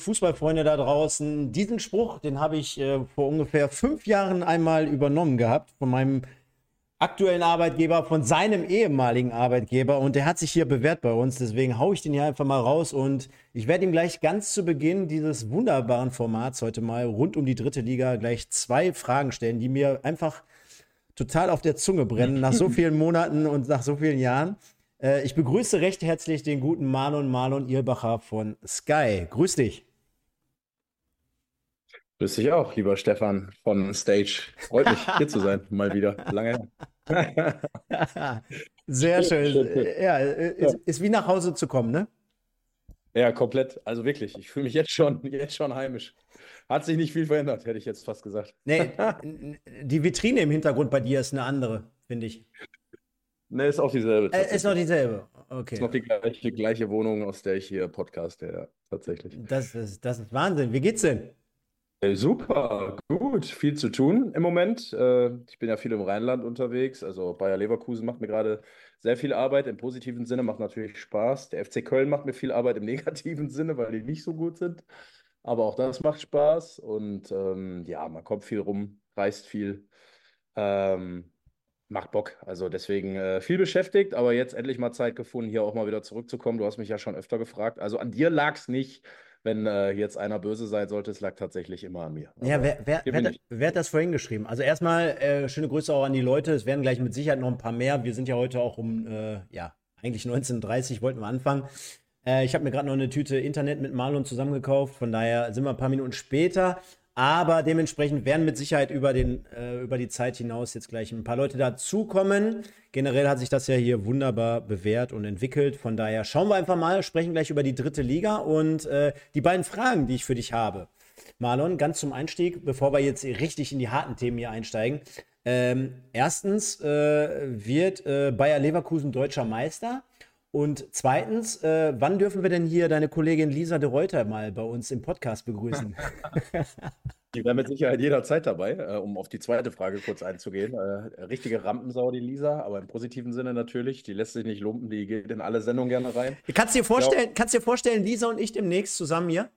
Fußballfreunde da draußen. Diesen Spruch, den habe ich äh, vor ungefähr fünf Jahren einmal übernommen gehabt von meinem aktuellen Arbeitgeber, von seinem ehemaligen Arbeitgeber und der hat sich hier bewährt bei uns. Deswegen haue ich den hier einfach mal raus und ich werde ihm gleich ganz zu Beginn dieses wunderbaren Formats heute mal rund um die dritte Liga gleich zwei Fragen stellen, die mir einfach total auf der Zunge brennen nach so vielen Monaten und nach so vielen Jahren. Äh, ich begrüße recht herzlich den guten Marlon Marlon Irbacher von Sky. Grüß dich. Grüß dich auch, lieber Stefan von Stage. Freut mich, hier zu sein, mal wieder. Lange her. Sehr schön. Ja, ist, ist, wie nach Hause zu kommen, ne? Ja, komplett. Also wirklich, ich fühle mich jetzt schon, jetzt schon heimisch. Hat sich nicht viel verändert, hätte ich jetzt fast gesagt. Nee, die Vitrine im Hintergrund bei dir ist eine andere, finde ich. Ne, ist auch dieselbe. Äh, ist noch dieselbe. Okay. Ist noch die gleiche, gleiche Wohnung, aus der ich hier podcaste, ja, tatsächlich. Das ist, das ist Wahnsinn. Wie geht's denn? Äh, super, gut. Viel zu tun im Moment. Äh, ich bin ja viel im Rheinland unterwegs. Also Bayer Leverkusen macht mir gerade sehr viel Arbeit im positiven Sinne, macht natürlich Spaß. Der FC Köln macht mir viel Arbeit im negativen Sinne, weil die nicht so gut sind. Aber auch das macht Spaß. Und ähm, ja, man kommt viel rum, reist viel. Ähm, Macht Bock. Also deswegen äh, viel beschäftigt, aber jetzt endlich mal Zeit gefunden, hier auch mal wieder zurückzukommen. Du hast mich ja schon öfter gefragt. Also an dir lag es nicht, wenn äh, jetzt einer böse sein sollte. Es lag tatsächlich immer an mir. ja, wer, wer, wer, wer, hat das vorhin geschrieben? Also erstmal äh, schöne Grüße auch an die Leute. Es werden gleich mit Sicherheit noch ein paar mehr. Wir sind ja heute auch um, äh, ja, eigentlich 19.30 wollten wir anfangen. Äh, ich habe mir gerade noch eine Tüte Internet mit Marlon zusammengekauft. Von daher sind wir ein paar Minuten später. Aber dementsprechend werden mit Sicherheit über, den, äh, über die Zeit hinaus jetzt gleich ein paar Leute dazukommen. Generell hat sich das ja hier wunderbar bewährt und entwickelt. Von daher schauen wir einfach mal, sprechen gleich über die dritte Liga und äh, die beiden Fragen, die ich für dich habe. Marlon, ganz zum Einstieg, bevor wir jetzt richtig in die harten Themen hier einsteigen. Ähm, erstens äh, wird äh, Bayer Leverkusen deutscher Meister. Und zweitens, äh, wann dürfen wir denn hier deine Kollegin Lisa de Reuter mal bei uns im Podcast begrüßen? Die wäre mit Sicherheit jederzeit dabei, äh, um auf die zweite Frage kurz einzugehen. Äh, richtige Rampensau, die Lisa, aber im positiven Sinne natürlich. Die lässt sich nicht lumpen, die geht in alle Sendungen gerne rein. Kannst du dir vorstellen, ja. kannst dir vorstellen Lisa und ich demnächst zusammen hier?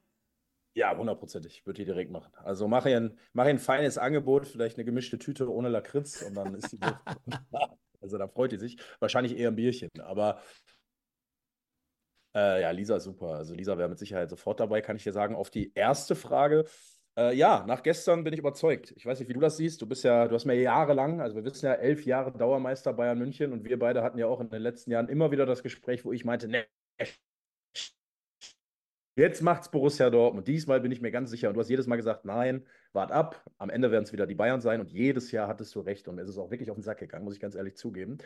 Ja, hundertprozentig. Würde die direkt machen. Also mache ihr, ein, mach ein feines Angebot, vielleicht eine gemischte Tüte ohne Lakritz und dann ist die. also da freut die sich. Wahrscheinlich eher ein Bierchen. Aber äh, ja, Lisa super. Also Lisa wäre mit Sicherheit sofort dabei, kann ich dir sagen. Auf die erste Frage. Äh, ja, nach gestern bin ich überzeugt. Ich weiß nicht, wie du das siehst. Du bist ja, du hast mir jahrelang, also wir wissen ja, elf Jahre Dauermeister Bayern München und wir beide hatten ja auch in den letzten Jahren immer wieder das Gespräch, wo ich meinte, ne, jetzt macht's Borussia Dortmund. Diesmal bin ich mir ganz sicher. Und du hast jedes Mal gesagt, nein, wart ab. Am Ende werden es wieder die Bayern sein. Und jedes Jahr hattest du recht. Und es ist auch wirklich auf den Sack gegangen, muss ich ganz ehrlich zugeben.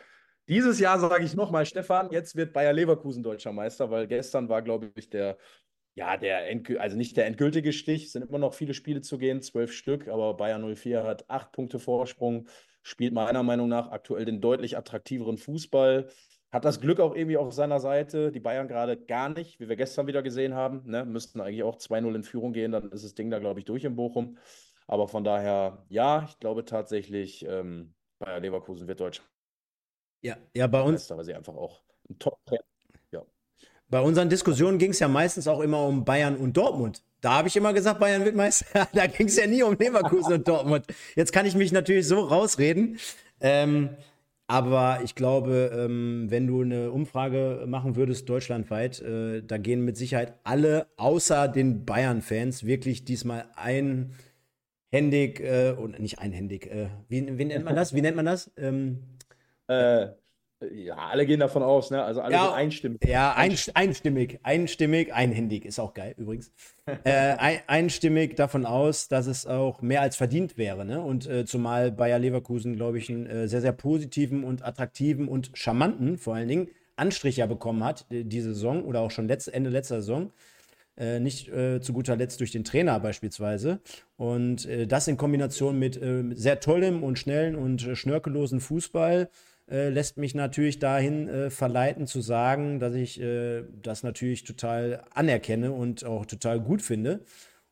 Dieses Jahr sage ich nochmal, Stefan, jetzt wird Bayer Leverkusen deutscher Meister, weil gestern war, glaube ich, der, ja, der, also nicht der endgültige Stich, es sind immer noch viele Spiele zu gehen, zwölf Stück, aber Bayer 04 hat acht Punkte Vorsprung, spielt meiner Meinung nach aktuell den deutlich attraktiveren Fußball, hat das Glück auch irgendwie auf seiner Seite, die Bayern gerade gar nicht, wie wir gestern wieder gesehen haben, ne, müssten eigentlich auch 2-0 in Führung gehen, dann ist das Ding da, glaube ich, durch in Bochum. Aber von daher, ja, ich glaube tatsächlich, ähm, Bayer Leverkusen wird deutscher ja, ja, bei uns. Aber sie einfach auch ein top ja. Bei unseren Diskussionen ging es ja meistens auch immer um Bayern und Dortmund. Da habe ich immer gesagt, Bayern wird Meister. da ging es ja nie um Leverkusen und Dortmund. Jetzt kann ich mich natürlich so rausreden. Ähm, aber ich glaube, ähm, wenn du eine Umfrage machen würdest, deutschlandweit, äh, da gehen mit Sicherheit alle außer den Bayern-Fans wirklich diesmal einhändig, äh, und nicht einhändig, äh, wie, wie nennt man das? Wie nennt man das? Ähm, äh, ja, alle gehen davon aus, ne? Also alle ja, einstimmig. Ja, einstimmig, einstimmig, einhändig ist auch geil übrigens. äh, ein, einstimmig davon aus, dass es auch mehr als verdient wäre, ne? Und äh, zumal Bayer Leverkusen, glaube ich, einen äh, sehr, sehr positiven und attraktiven und charmanten, vor allen Dingen, Anstrich ja bekommen hat, diese Saison oder auch schon letzt, Ende letzter Saison. Äh, nicht äh, zu guter Letzt durch den Trainer beispielsweise. Und äh, das in Kombination mit äh, sehr tollem und schnellen und äh, schnörkellosen Fußball äh, lässt mich natürlich dahin äh, verleiten zu sagen, dass ich äh, das natürlich total anerkenne und auch total gut finde.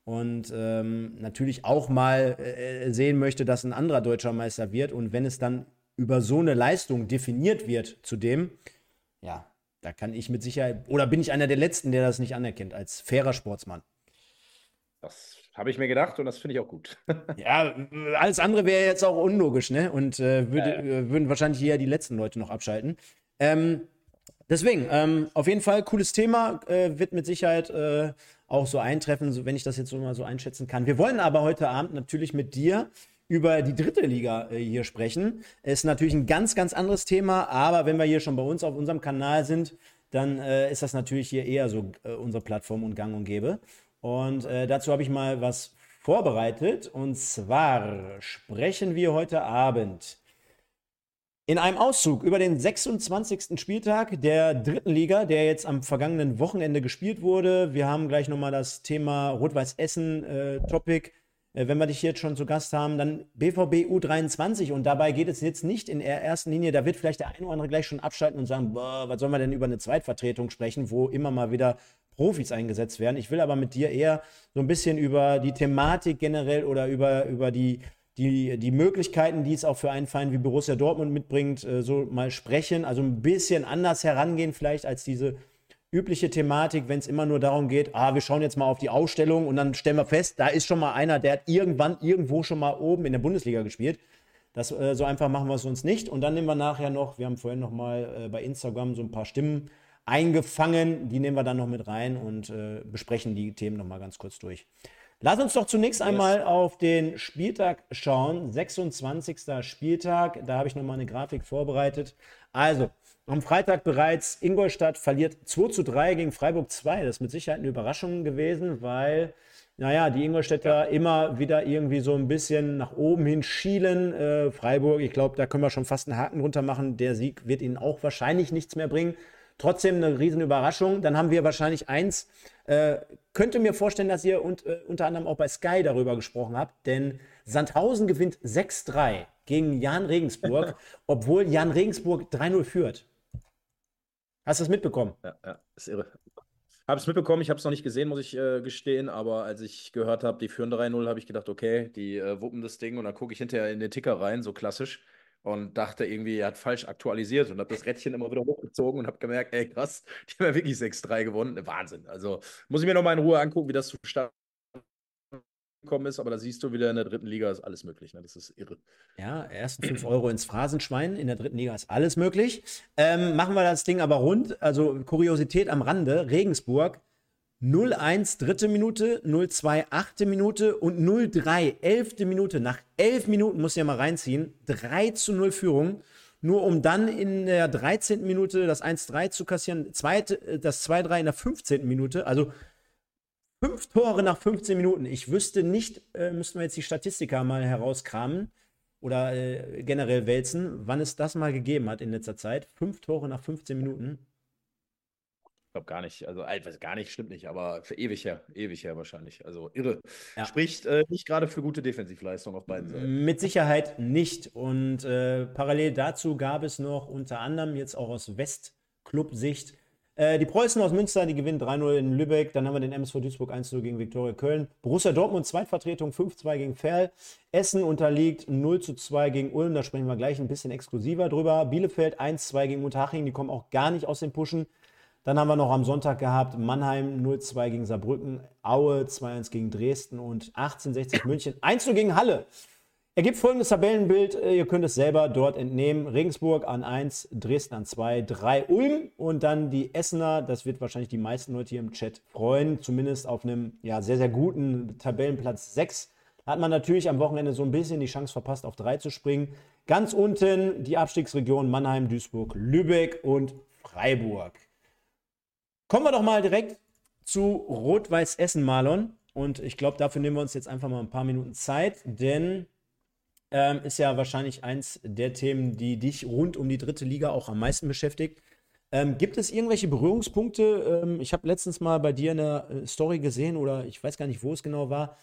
Und ähm, natürlich auch mal äh, sehen möchte, dass ein anderer deutscher Meister wird. Und wenn es dann über so eine Leistung definiert wird, zudem, ja, da kann ich mit Sicherheit, oder bin ich einer der Letzten, der das nicht anerkennt, als fairer Sportsmann. Das habe ich mir gedacht und das finde ich auch gut. ja, alles andere wäre jetzt auch unlogisch, ne? Und äh, würde, äh, würden wahrscheinlich eher die letzten Leute noch abschalten. Ähm, deswegen, ähm, auf jeden Fall cooles Thema, äh, wird mit Sicherheit äh, auch so eintreffen, so, wenn ich das jetzt so mal so einschätzen kann. Wir wollen aber heute Abend natürlich mit dir über die dritte Liga äh, hier sprechen. Ist natürlich ein ganz, ganz anderes Thema, aber wenn wir hier schon bei uns auf unserem Kanal sind, dann äh, ist das natürlich hier eher so unsere Plattform und gang und gäbe. Und äh, dazu habe ich mal was vorbereitet. Und zwar sprechen wir heute Abend in einem Auszug über den 26. Spieltag der dritten Liga, der jetzt am vergangenen Wochenende gespielt wurde. Wir haben gleich nochmal das Thema Rot-Weiß Essen-Topic. Äh, äh, wenn wir dich jetzt schon zu Gast haben, dann BVB U23 und dabei geht es jetzt nicht in der ersten Linie, da wird vielleicht der eine oder andere gleich schon abschalten und sagen, boah, was sollen wir denn über eine Zweitvertretung sprechen, wo immer mal wieder Profis eingesetzt werden. Ich will aber mit dir eher so ein bisschen über die Thematik generell oder über, über die, die, die Möglichkeiten, die es auch für einen Verein wie Borussia Dortmund mitbringt, äh, so mal sprechen. Also ein bisschen anders herangehen vielleicht als diese übliche Thematik, wenn es immer nur darum geht, ah, wir schauen jetzt mal auf die Ausstellung und dann stellen wir fest, da ist schon mal einer, der hat irgendwann irgendwo schon mal oben in der Bundesliga gespielt. Das, äh, so einfach machen wir es uns nicht. Und dann nehmen wir nachher noch, wir haben vorhin noch mal äh, bei Instagram so ein paar Stimmen eingefangen. Die nehmen wir dann noch mit rein und äh, besprechen die Themen noch mal ganz kurz durch. Lass uns doch zunächst yes. einmal auf den Spieltag schauen. 26. Spieltag. Da habe ich noch mal eine Grafik vorbereitet. Also, am Freitag bereits Ingolstadt verliert 2 zu 3 gegen Freiburg 2. Das ist mit Sicherheit eine Überraschung gewesen, weil, naja, die Ingolstädter immer wieder irgendwie so ein bisschen nach oben hin schielen. Äh, Freiburg, ich glaube, da können wir schon fast einen Haken drunter machen. Der Sieg wird ihnen auch wahrscheinlich nichts mehr bringen. Trotzdem eine riesen Überraschung. Dann haben wir wahrscheinlich eins. Äh, könnte mir vorstellen, dass ihr und, äh, unter anderem auch bei Sky darüber gesprochen habt, denn Sandhausen gewinnt 6-3 gegen Jan Regensburg, obwohl Jan Regensburg 3-0 führt. Hast du es mitbekommen? Ja, ja, ist irre. Habe es mitbekommen, ich habe es noch nicht gesehen, muss ich äh, gestehen, aber als ich gehört habe, die führen 3-0, habe ich gedacht, okay, die äh, wuppen das Ding und dann gucke ich hinterher in den Ticker rein, so klassisch und dachte irgendwie, er hat falsch aktualisiert und habe das Rädchen immer wieder hochgezogen und habe gemerkt, ey krass, die haben ja wirklich 6-3 gewonnen. Wahnsinn. Also muss ich mir nochmal in Ruhe angucken, wie das zustande gekommen ist, aber da siehst du wieder in der dritten Liga ist alles möglich. Ne? Das ist irre. Ja, ersten 5 Euro ins Phrasenschwein. In der dritten Liga ist alles möglich. Ähm, machen wir das Ding aber rund. Also Kuriosität am Rande: Regensburg 0-1 dritte Minute, 0-2 achte Minute und 0-3 elfte Minute. Nach elf Minuten muss ich ja mal reinziehen. 3 zu 0 Führung. Nur um dann in der 13. Minute das 1-3 zu kassieren, zweite, äh, das 2-3 in der 15. Minute. Also fünf Tore nach 15 Minuten. Ich wüsste nicht, äh, müssten wir jetzt die Statistiker mal herauskramen oder äh, generell wälzen, wann es das mal gegeben hat in letzter Zeit. Fünf Tore nach 15 Minuten glaube gar nicht. Also, also gar nicht, stimmt nicht, aber für ewig her, ewig her wahrscheinlich. Also irre. Ja. Spricht äh, nicht gerade für gute Defensivleistung auf beiden Seiten. Mit Sicherheit nicht. Und äh, parallel dazu gab es noch unter anderem jetzt auch aus Westclub-Sicht äh, die Preußen aus Münster, die gewinnen 3-0 in Lübeck. Dann haben wir den MSV Duisburg 1-0 gegen Viktoria Köln. Borussia Dortmund Zweitvertretung 5-2 gegen Ferl. Essen unterliegt 0-2 gegen Ulm. Da sprechen wir gleich ein bisschen exklusiver drüber. Bielefeld 1-2 gegen Unterhaching. Die kommen auch gar nicht aus den Puschen. Dann haben wir noch am Sonntag gehabt Mannheim 0-2 gegen Saarbrücken, Aue 2-1 gegen Dresden und 1860 München 1-0 gegen Halle. Ergibt folgendes Tabellenbild, äh, ihr könnt es selber dort entnehmen. Regensburg an 1, Dresden an 2, 3 Ulm und dann die Essener, das wird wahrscheinlich die meisten Leute hier im Chat freuen, zumindest auf einem ja, sehr, sehr guten Tabellenplatz 6. Hat man natürlich am Wochenende so ein bisschen die Chance verpasst, auf 3 zu springen. Ganz unten die Abstiegsregion Mannheim, Duisburg, Lübeck und Freiburg. Kommen wir doch mal direkt zu Rot-Weiß Essen, Marlon. Und ich glaube, dafür nehmen wir uns jetzt einfach mal ein paar Minuten Zeit, denn ähm, ist ja wahrscheinlich eins der Themen, die dich rund um die dritte Liga auch am meisten beschäftigt. Ähm, gibt es irgendwelche Berührungspunkte? Ähm, ich habe letztens mal bei dir eine äh, Story gesehen oder ich weiß gar nicht, wo es genau war.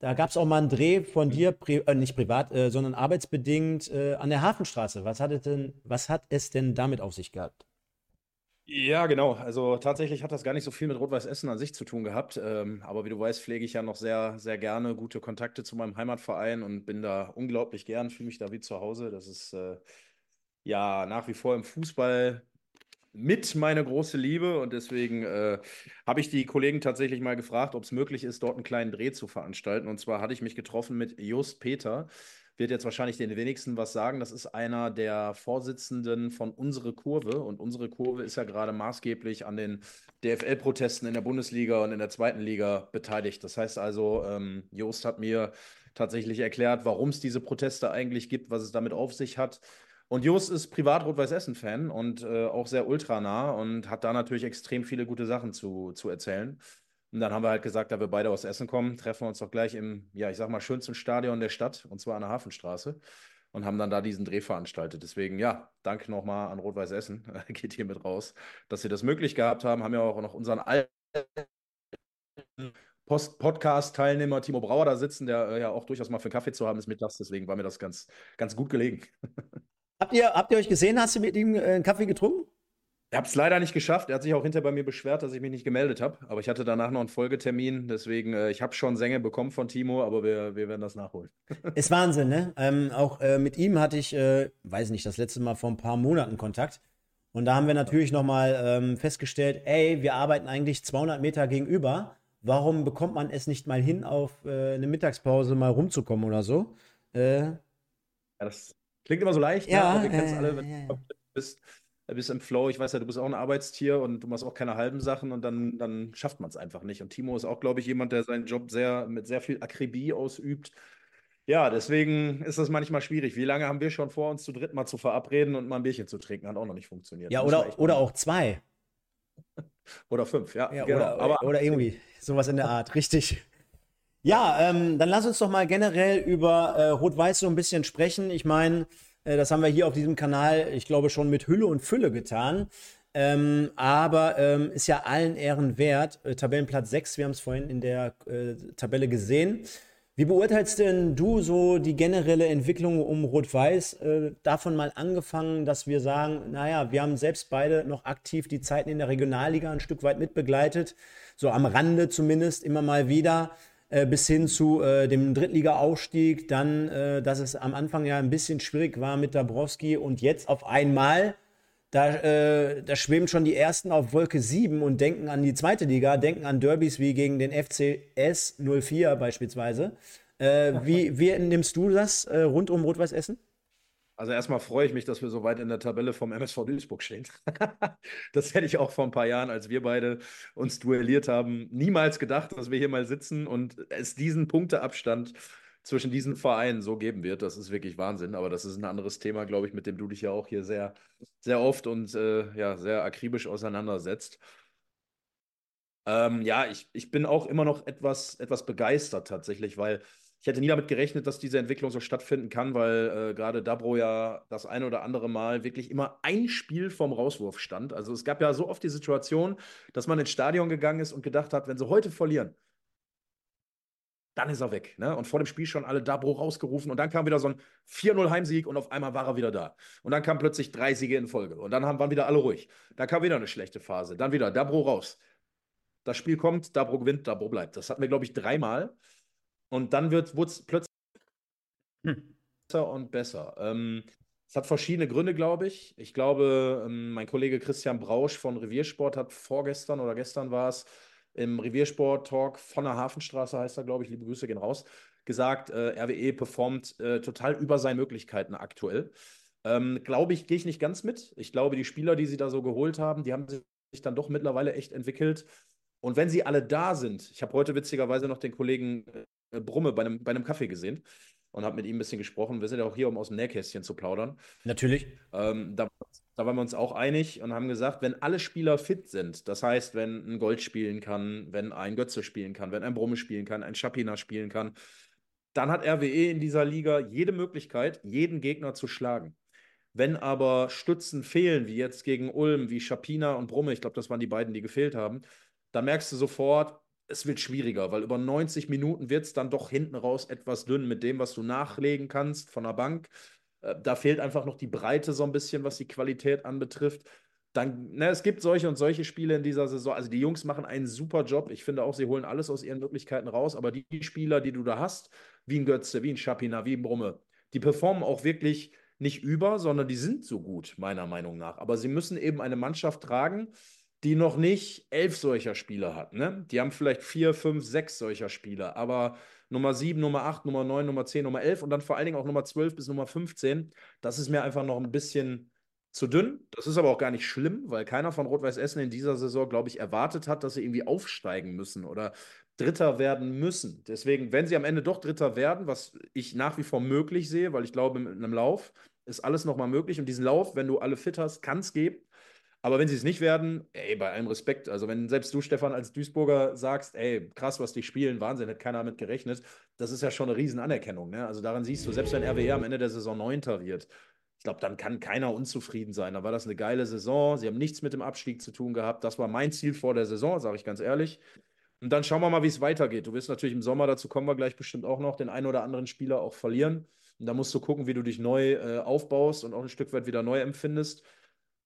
Da gab es auch mal einen Dreh von dir, pri äh, nicht privat, äh, sondern arbeitsbedingt äh, an der Hafenstraße. Was hat, denn, was hat es denn damit auf sich gehabt? Ja, genau. Also tatsächlich hat das gar nicht so viel mit Rot-Weiß Essen an sich zu tun gehabt. Ähm, aber wie du weißt, pflege ich ja noch sehr, sehr gerne gute Kontakte zu meinem Heimatverein und bin da unglaublich gern, fühle mich da wie zu Hause. Das ist äh, ja nach wie vor im Fußball mit meine große Liebe und deswegen äh, habe ich die Kollegen tatsächlich mal gefragt, ob es möglich ist, dort einen kleinen Dreh zu veranstalten. Und zwar hatte ich mich getroffen mit Just Peter. Wird jetzt wahrscheinlich den wenigsten was sagen. Das ist einer der Vorsitzenden von Unsere Kurve. Und Unsere Kurve ist ja gerade maßgeblich an den DFL-Protesten in der Bundesliga und in der zweiten Liga beteiligt. Das heißt also, ähm, Jost hat mir tatsächlich erklärt, warum es diese Proteste eigentlich gibt, was es damit auf sich hat und Jos ist privat Rot-Weiß-Essen-Fan und äh, auch sehr ultranah und hat da natürlich extrem viele gute Sachen zu, zu erzählen. Und dann haben wir halt gesagt, da wir beide aus Essen kommen, treffen wir uns doch gleich im, ja, ich sag mal, schönsten Stadion der Stadt, und zwar an der Hafenstraße. Und haben dann da diesen Dreh veranstaltet. Deswegen, ja, danke nochmal an Rot-Weiß Essen. Geht hier mit raus, dass sie das möglich gehabt haben. Haben ja auch noch unseren alten Podcast-Teilnehmer Timo Brauer da sitzen, der äh, ja auch durchaus mal für Kaffee zu haben ist mittags. Deswegen war mir das ganz, ganz gut gelegen. Habt ihr, habt ihr euch gesehen? Hast du mit ihm äh, einen Kaffee getrunken? Ich habe es leider nicht geschafft. Er hat sich auch hinterher bei mir beschwert, dass ich mich nicht gemeldet habe. Aber ich hatte danach noch einen Folgetermin. Deswegen, äh, ich habe schon Sänge bekommen von Timo, aber wir, wir werden das nachholen. Ist Wahnsinn, ne? Ähm, auch äh, mit ihm hatte ich, äh, weiß nicht, das letzte Mal vor ein paar Monaten Kontakt. Und da haben wir natürlich nochmal ähm, festgestellt, ey, wir arbeiten eigentlich 200 Meter gegenüber. Warum bekommt man es nicht mal hin, auf äh, eine Mittagspause mal rumzukommen oder so? Äh, ja, das Klingt immer so leicht, ne? ja, ne? wir kennen es äh, alle, wenn ja, ja. bist, bist im Flow. Ich weiß ja, du bist auch ein Arbeitstier und du machst auch keine halben Sachen und dann, dann schafft man es einfach nicht. Und Timo ist auch, glaube ich, jemand, der seinen Job sehr mit sehr viel Akribie ausübt. Ja, deswegen ist das manchmal schwierig. Wie lange haben wir schon vor, uns zu dritt mal zu verabreden und mal ein Bierchen zu trinken? Hat auch noch nicht funktioniert. Ja, oder, oder auch zwei. oder fünf, ja. ja genau. oder, Aber, oder irgendwie sowas in der Art, richtig. Ja, ähm, dann lass uns doch mal generell über äh, Rot-Weiß so ein bisschen sprechen. Ich meine, das haben wir hier auf diesem Kanal, ich glaube, schon mit Hülle und Fülle getan. Ähm, aber ähm, ist ja allen Ehren wert. Äh, Tabellenplatz 6, wir haben es vorhin in der äh, Tabelle gesehen. Wie beurteilst denn du so die generelle Entwicklung um Rot-Weiß? Äh, davon mal angefangen, dass wir sagen, naja, wir haben selbst beide noch aktiv die Zeiten in der Regionalliga ein Stück weit mitbegleitet, so am Rande zumindest immer mal wieder. Äh, bis hin zu äh, dem Drittliga-Aufstieg, dann, äh, dass es am Anfang ja ein bisschen schwierig war mit Dabrowski und jetzt auf einmal, da, äh, da schweben schon die Ersten auf Wolke 7 und denken an die zweite Liga, denken an Derbys wie gegen den FCS 04 beispielsweise. Äh, wie, wie nimmst du das rund um Rot-Weiß Essen? Also erstmal freue ich mich, dass wir so weit in der Tabelle vom MSV Duisburg stehen. das hätte ich auch vor ein paar Jahren, als wir beide uns duelliert haben, niemals gedacht, dass wir hier mal sitzen und es diesen Punkteabstand zwischen diesen Vereinen so geben wird. Das ist wirklich Wahnsinn. Aber das ist ein anderes Thema, glaube ich, mit dem du dich ja auch hier sehr, sehr oft und äh, ja, sehr akribisch auseinandersetzt. Ähm, ja, ich, ich bin auch immer noch etwas, etwas begeistert tatsächlich, weil ich hätte nie damit gerechnet, dass diese Entwicklung so stattfinden kann, weil äh, gerade Dabro ja das eine oder andere Mal wirklich immer ein Spiel vom Rauswurf stand. Also es gab ja so oft die Situation, dass man ins Stadion gegangen ist und gedacht hat, wenn sie heute verlieren, dann ist er weg. Ne? Und vor dem Spiel schon alle Dabro rausgerufen und dann kam wieder so ein 4-0 Heimsieg und auf einmal war er wieder da. Und dann kamen plötzlich drei Siege in Folge und dann haben, waren wieder alle ruhig. Da kam wieder eine schlechte Phase. Dann wieder Dabro raus. Das Spiel kommt, Dabro gewinnt, Dabro bleibt. Das hatten wir, glaube ich, dreimal. Und dann wird es plötzlich hm. besser und besser. Ähm, es hat verschiedene Gründe, glaube ich. Ich glaube, ähm, mein Kollege Christian Brausch von Reviersport hat vorgestern oder gestern war es im Reviersport-Talk von der Hafenstraße, heißt er, glaube ich, liebe Grüße gehen raus, gesagt, äh, RWE performt äh, total über seine Möglichkeiten aktuell. Ähm, glaube ich, gehe ich nicht ganz mit. Ich glaube, die Spieler, die sie da so geholt haben, die haben sich dann doch mittlerweile echt entwickelt. Und wenn sie alle da sind, ich habe heute witzigerweise noch den Kollegen äh, Brumme bei einem, bei einem Kaffee gesehen und habe mit ihm ein bisschen gesprochen. Wir sind ja auch hier, um aus dem Nähkästchen zu plaudern. Natürlich. Ähm, da, da, waren wir uns auch einig und haben gesagt, wenn alle Spieler fit sind, das heißt, wenn ein Gold spielen kann, wenn ein Götze spielen kann, wenn ein Brumme spielen kann, ein Schapina spielen kann, dann hat RWE in dieser Liga jede Möglichkeit, jeden Gegner zu schlagen. Wenn aber Stützen fehlen, wie jetzt gegen Ulm, wie Schapina und Brumme, ich glaube, das waren die beiden, die gefehlt haben, dann merkst du sofort, es wird schwieriger, weil über 90 Minuten wird es dann doch hinten raus etwas dünn mit dem, was du nachlegen kannst von der Bank. Äh, da fehlt einfach noch die Breite so ein bisschen, was die Qualität anbetrifft. Dann, ne, es gibt solche und solche Spiele in dieser Saison. Also die Jungs machen einen super Job. Ich finde auch, sie holen alles aus ihren Möglichkeiten raus. Aber die Spieler, die du da hast, wie ein Götze, wie ein Schapina, wie ein Brumme, die performen auch wirklich nicht über, sondern die sind so gut, meiner Meinung nach. Aber sie müssen eben eine Mannschaft tragen, die noch nicht elf solcher Spieler hat. Ne? Die haben vielleicht vier, fünf, sechs solcher Spieler, aber Nummer sieben, Nummer acht, Nummer neun, Nummer zehn, Nummer elf und dann vor allen Dingen auch Nummer zwölf bis Nummer 15, das ist mir einfach noch ein bisschen zu dünn. Das ist aber auch gar nicht schlimm, weil keiner von Rot-Weiß Essen in dieser Saison, glaube ich, erwartet hat, dass sie irgendwie aufsteigen müssen oder Dritter werden müssen. Deswegen, wenn sie am Ende doch Dritter werden, was ich nach wie vor möglich sehe, weil ich glaube, mit einem Lauf ist alles nochmal möglich. Und diesen Lauf, wenn du alle fit hast, kann es geben. Aber wenn sie es nicht werden, ey, bei allem Respekt, also wenn selbst du, Stefan, als Duisburger sagst, ey, krass, was die spielen, Wahnsinn, hat keiner damit gerechnet, das ist ja schon eine Riesenanerkennung. Ne? Also daran siehst du, selbst wenn RWE am Ende der Saison Neunter wird, ich glaube, dann kann keiner unzufrieden sein. Da war das eine geile Saison. Sie haben nichts mit dem Abstieg zu tun gehabt. Das war mein Ziel vor der Saison, sage ich ganz ehrlich. Und dann schauen wir mal, wie es weitergeht. Du wirst natürlich im Sommer, dazu kommen wir gleich bestimmt auch noch, den einen oder anderen Spieler auch verlieren. Und da musst du gucken, wie du dich neu äh, aufbaust und auch ein Stück weit wieder neu empfindest.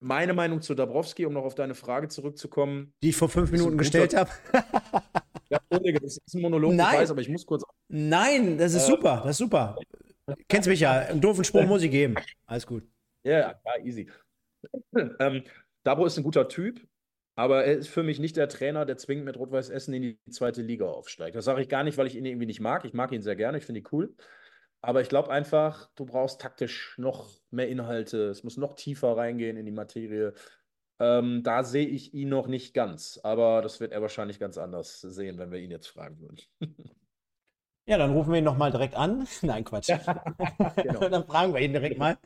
Meine Meinung zu Dabrowski, um noch auf deine Frage zurückzukommen. Die ich vor fünf Minuten gestellt habe. ja, das ist ein Monolog, Nein. ich weiß, aber ich muss kurz. Nein, das ist äh, super, das ist super. Kennst mich ja, einen doofen Sprung muss ich geben. Alles gut. Ja, ja, easy. ähm, Dabro ist ein guter Typ, aber er ist für mich nicht der Trainer, der zwingend mit Rot-Weiß Essen in die zweite Liga aufsteigt. Das sage ich gar nicht, weil ich ihn irgendwie nicht mag. Ich mag ihn sehr gerne, ich finde ihn cool. Aber ich glaube einfach, du brauchst taktisch noch mehr Inhalte. Es muss noch tiefer reingehen in die Materie. Ähm, da sehe ich ihn noch nicht ganz. Aber das wird er wahrscheinlich ganz anders sehen, wenn wir ihn jetzt fragen würden. Ja, dann rufen wir ihn nochmal direkt an. Nein, Quatsch. genau. dann fragen wir ihn direkt mal.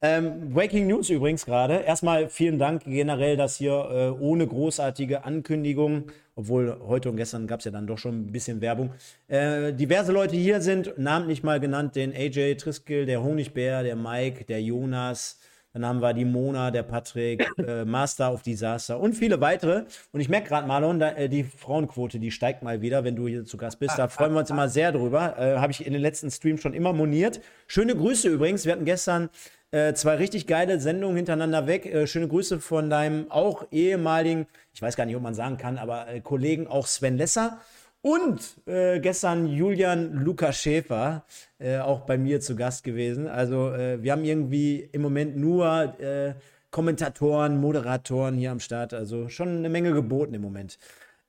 Ähm, Breaking News übrigens gerade. Erstmal vielen Dank generell, dass hier äh, ohne großartige Ankündigung, obwohl heute und gestern gab es ja dann doch schon ein bisschen Werbung, äh, diverse Leute hier sind, namentlich mal genannt, den AJ Triskel, der Honigbär, der Mike, der Jonas, dann haben wir die Mona, der Patrick, äh, Master of Disaster und viele weitere. Und ich merke gerade, Marlon, da, äh, die Frauenquote, die steigt mal wieder, wenn du hier zu Gast bist. Da freuen wir uns immer sehr drüber. Äh, Habe ich in den letzten Streams schon immer moniert. Schöne Grüße übrigens. Wir hatten gestern äh, zwei richtig geile Sendungen hintereinander weg. Äh, schöne Grüße von deinem auch ehemaligen, ich weiß gar nicht, ob man sagen kann, aber äh, Kollegen auch Sven Lesser. Und äh, gestern Julian Lukas Schäfer, äh, auch bei mir zu Gast gewesen. Also äh, wir haben irgendwie im Moment nur äh, Kommentatoren, Moderatoren hier am Start. Also schon eine Menge geboten im Moment.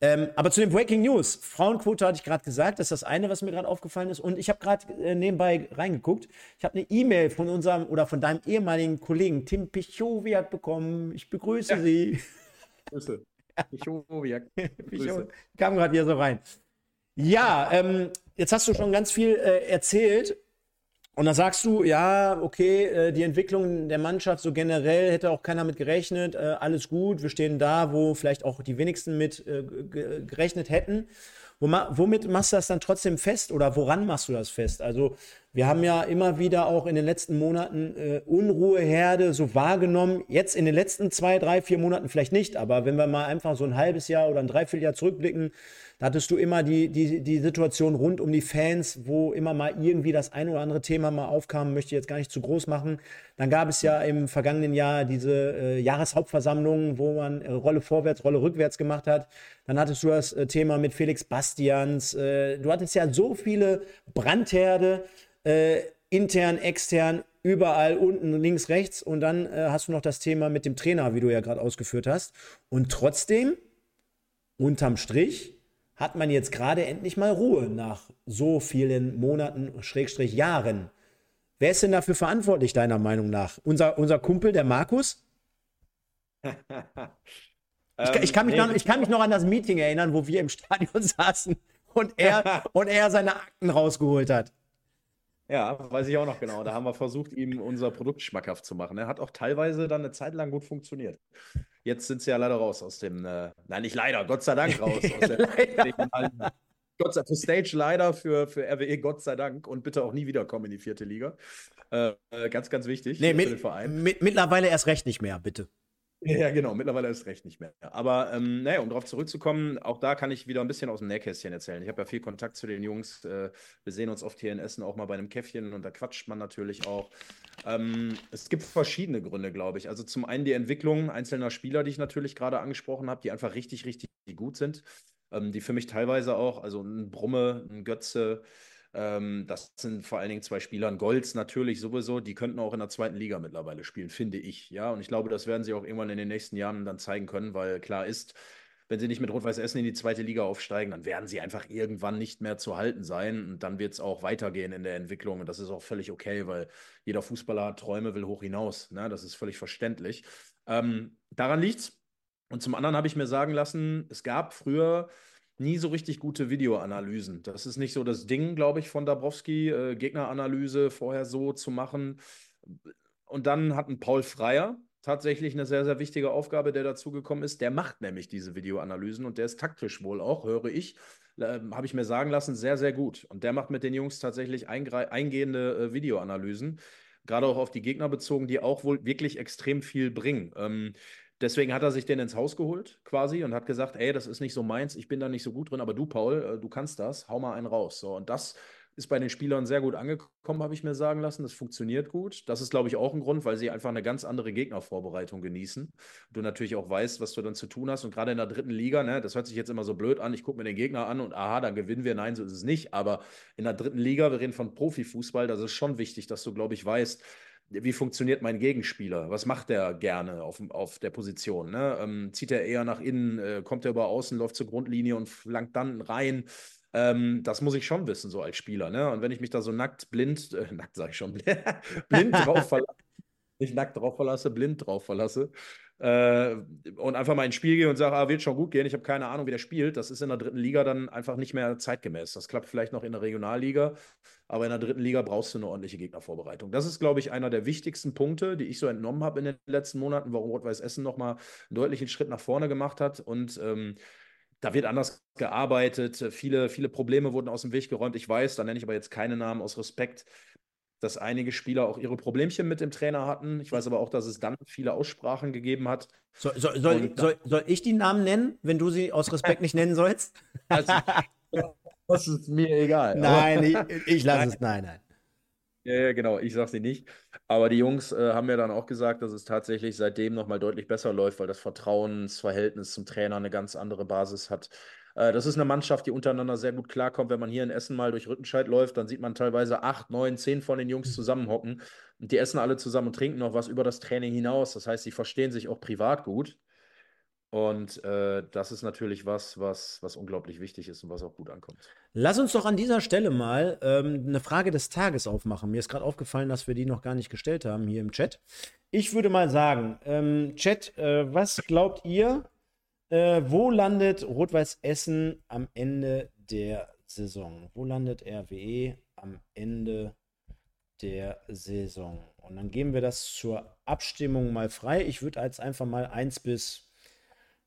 Ähm, aber zu den Breaking News. Frauenquote hatte ich gerade gesagt, das ist das eine, was mir gerade aufgefallen ist. Und ich habe gerade äh, nebenbei reingeguckt. Ich habe eine E-Mail von unserem oder von deinem ehemaligen Kollegen Tim Pichowiak bekommen. Ich begrüße ja. Sie. Grüße. Pichowiak. Kam gerade hier so rein. Ja, ähm, jetzt hast du schon ganz viel äh, erzählt. Und dann sagst du, ja, okay, äh, die Entwicklung der Mannschaft so generell hätte auch keiner mit gerechnet, äh, alles gut, wir stehen da, wo vielleicht auch die wenigsten mit äh, gerechnet hätten. Womit machst du das dann trotzdem fest oder woran machst du das fest? Also wir haben ja immer wieder auch in den letzten Monaten äh, Unruheherde so wahrgenommen. Jetzt in den letzten zwei, drei, vier Monaten vielleicht nicht, aber wenn wir mal einfach so ein halbes Jahr oder ein Dreivierteljahr zurückblicken, da hattest du immer die, die, die Situation rund um die Fans, wo immer mal irgendwie das ein oder andere Thema mal aufkam, möchte ich jetzt gar nicht zu groß machen. Dann gab es ja im vergangenen Jahr diese äh, Jahreshauptversammlung, wo man äh, Rolle vorwärts, Rolle rückwärts gemacht hat. Dann hattest du das äh, Thema mit Felix Bastians. Äh, du hattest ja so viele Brandherde, äh, intern, extern, überall unten, links, rechts. Und dann äh, hast du noch das Thema mit dem Trainer, wie du ja gerade ausgeführt hast. Und trotzdem, unterm Strich, hat man jetzt gerade endlich mal Ruhe nach so vielen Monaten, Schrägstrich Jahren. Wer ist denn dafür verantwortlich, deiner Meinung nach? Unser, unser Kumpel, der Markus? ich, ich, kann mich ähm, noch, ich kann mich noch an das Meeting erinnern, wo wir im Stadion saßen und er, und er seine Akten rausgeholt hat. Ja, weiß ich auch noch genau. Da haben wir versucht, ihm unser Produkt schmackhaft zu machen. Er hat auch teilweise dann eine Zeit lang gut funktioniert. Jetzt sind sie ja leider raus aus dem, äh, nein, nicht leider, Gott sei Dank raus. Aus der, Gott sei, für Stage leider, für, für RWE Gott sei Dank und bitte auch nie wiederkommen in die vierte Liga. Äh, ganz, ganz wichtig nee, mit, mit, mittlerweile erst recht nicht mehr, bitte. Ja, genau, mittlerweile ist recht nicht mehr. Aber ähm, naja, um darauf zurückzukommen, auch da kann ich wieder ein bisschen aus dem Nähkästchen erzählen. Ich habe ja viel Kontakt zu den Jungs. Äh, wir sehen uns oft hier in Essen auch mal bei einem Käffchen und da quatscht man natürlich auch. Ähm, es gibt verschiedene Gründe, glaube ich. Also zum einen die Entwicklung einzelner Spieler, die ich natürlich gerade angesprochen habe, die einfach richtig, richtig gut sind. Ähm, die für mich teilweise auch, also ein Brumme, ein Götze, Ähm, das sind vor allen Dingen zwei Spieler. Golds natürlich sowieso, die könnten auch in der zweiten Liga mittlerweile spielen, finde ich. Ja, und ich glaube, das werden sie auch irgendwann in den nächsten Jahren dann zeigen können, weil klar ist, wenn sie nicht mit Rot-Weiß Essen in die zweite Liga aufsteigen, dann werden sie einfach irgendwann nicht mehr zu halten sein. Und dann wird es auch weitergehen in der Entwicklung. Und das ist auch völlig okay, weil jeder Fußballer hat Träume, will hoch hinaus. Ne? Das ist völlig verständlich. Ähm, daran liegt's. Und zum anderen habe ich mir sagen lassen, es gab früher nie so richtig gute Videoanalysen. Das ist nicht so das Ding, glaube ich, von Dabrowski, äh, Gegneranalyse vorher so zu machen. Und dann hat ein Paul Freier tatsächlich eine sehr, sehr wichtige Aufgabe, der dazugekommen ist. Der macht nämlich diese Videoanalysen und der ist taktisch wohl auch, höre ich, äh, habe ich mir sagen lassen, sehr, sehr gut. Und der macht mit den Jungs tatsächlich eingehende äh, Videoanalysen, gerade auch auf die Gegner bezogen, die auch wohl wirklich extrem viel bringen. Ähm, Deswegen hat er sich den ins Haus geholt, quasi, und hat gesagt: Ey, das ist nicht so meins, ich bin da nicht so gut drin, aber du, Paul, äh, du kannst das, hau mal einen raus. So, und das ist bei den Spielern sehr gut angekommen, habe ich mir sagen lassen. Das funktioniert gut. Das ist, glaube ich, auch ein Grund, weil sie einfach eine ganz andere Gegnervorbereitung genießen. Du natürlich auch weißt, was du dann zu tun hast. Und gerade in der dritten Liga, ne, das hört sich jetzt immer so blöd an. Ich gucke mir den Gegner an und aha, dann gewinnen wir. Nein, so ist es nicht. Aber in der dritten Liga, wir reden von Profifußball, das ist schon wichtig, dass du, glaube ich, weißt, wie funktioniert mein Gegenspieler? Was macht der gerne auf, auf der Position? Ne? Ähm, zieht er eher nach innen, äh, kommt er über außen, läuft zur Grundlinie und flankt dann rein? Ähm, das muss ich schon wissen, so als Spieler. Ne? Und wenn ich mich da so nackt, blind, äh, nackt sage ich schon, blind drauf verlasse, nicht nackt drauf verlasse, blind drauf verlasse, äh, und einfach mal ins Spiel gehe und sage, ah, wird schon gut gehen, ich habe keine Ahnung, wie der spielt, das ist in der dritten Liga dann einfach nicht mehr zeitgemäß. Das klappt vielleicht noch in der Regionalliga, aber in der dritten Liga brauchst du eine ordentliche Gegnervorbereitung. Das ist, glaube ich, einer der wichtigsten Punkte, die ich so entnommen habe in den letzten Monaten, warum Rot-Weiß Essen nochmal einen deutlichen Schritt nach vorne gemacht hat. Und ähm, da wird anders gearbeitet. Viele, viele Probleme wurden aus dem Weg geräumt. Ich weiß, da nenne ich aber jetzt keine Namen aus Respekt, dass einige Spieler auch ihre Problemchen mit dem Trainer hatten. Ich weiß aber auch, dass es dann viele Aussprachen gegeben hat. So, so, soll, soll, soll, ich die Namen nennen, wenn du sie aus Respekt nicht nennen sollst? Also, das ist mir egal. Nein, ich, ich lasse es. Nein, nein. Ja, ja, genau, ich sage sie nicht. Aber die Jungs äh, haben mir dann auch gesagt, dass es tatsächlich seitdem nochmal deutlich besser läuft, weil das Vertrauensverhältnis zum Trainer eine ganz andere Basis hat. Äh, das ist eine Mannschaft, die untereinander sehr gut klarkommt. Wenn man hier in Essen mal durch Rüttenscheid läuft, dann sieht man teilweise acht, neun, zehn von den Jungs zusammenhocken. Und die essen alle zusammen und trinken noch was über das Training hinaus. Das heißt, sie verstehen sich auch privat gut. Und äh, das ist natürlich was, was, was unglaublich wichtig ist und was auch gut ankommt. Lass uns doch an dieser Stelle mal ähm, eine Frage des Tages aufmachen. Mir ist gerade aufgefallen, dass wir die noch gar nicht gestellt haben hier im Chat. Ich würde mal sagen, ähm, Chat, äh, was glaubt ihr, äh, wo landet Rot-Weiß Essen am Ende der Saison? Wo landet RWE am Ende der Saison? Und dann geben wir das zur Abstimmung mal frei. Ich würde jetzt einfach mal 1 bis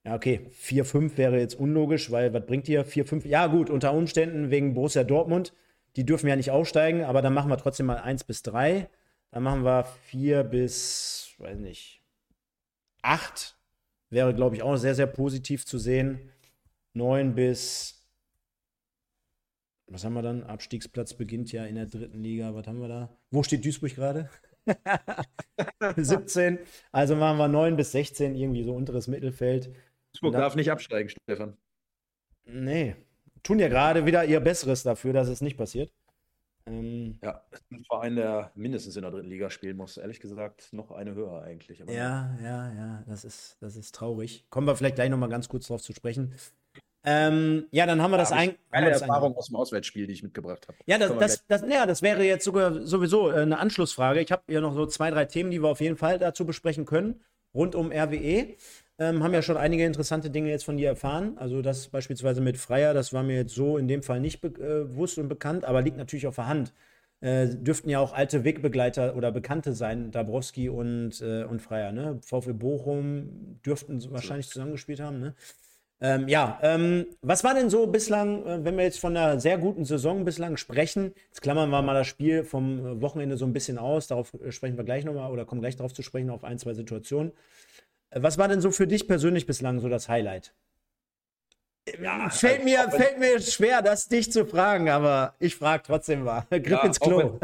ja, okay, 4, 5 wäre jetzt unlogisch, weil was bringt ihr? 4, 5? Ja, gut, unter Umständen wegen Borussia Dortmund. Die dürfen ja nicht aufsteigen, aber dann machen wir trotzdem mal 1 bis 3. Dann machen wir 4 bis, weiß nicht, 8. Wäre, glaube ich, auch sehr, sehr positiv zu sehen. 9 bis, was haben wir dann? Abstiegsplatz beginnt ja in der dritten Liga. Was haben wir da? Wo steht Duisburg gerade? 17. Also machen wir 9 bis 16, irgendwie so unteres Mittelfeld. Duisburg darf nicht absteigen, Stefan. Nee. Tun ja gerade wieder ihr Besseres dafür, dass es nicht passiert. Ähm, ja, ein Verein, der mindestens in der dritten Liga spielen muss, ehrlich gesagt, noch eine höher eigentlich. Aber ja, ja, ja, das ist, das ist traurig. Kommen wir vielleicht gleich nochmal ganz kurz drauf zu sprechen. Ähm, ja, dann haben wir da das ein. Eine Erfahrung aus dem Auswärtsspiel, die ich mitgebracht habe. Ja, das, das, das, ja, das wäre jetzt sogar sowieso äh, eine Anschlussfrage. Ich habe ja noch so zwei, drei Themen, die wir auf jeden Fall dazu besprechen können, rund um RWE. Ähm, haben ja schon einige interessante Dinge jetzt von dir erfahren. Also das beispielsweise mit Freier, das war mir jetzt so in dem Fall nicht äh, bewusst und bekannt, aber liegt natürlich auf der Hand. Äh, dürften ja auch alte Wegbegleiter oder Bekannte sein, Dabrowski und, äh, und Freier. Ne? VfL Bochum dürften wahrscheinlich zusammengespielt haben. Ne? Ähm, ja, ähm, was war denn so bislang, äh, wenn wir jetzt von einer sehr guten Saison bislang sprechen? Jetzt klammern wir mal das Spiel vom Wochenende so ein bisschen aus, darauf äh, sprechen wir gleich nochmal oder kommen gleich darauf zu sprechen, auf ein, zwei Situationen. Was war denn so für dich persönlich bislang so das Highlight? Ja, fällt, mir, fällt mir schwer, das dich zu fragen, aber ich frage trotzdem mal. Griff ja, ins Klo.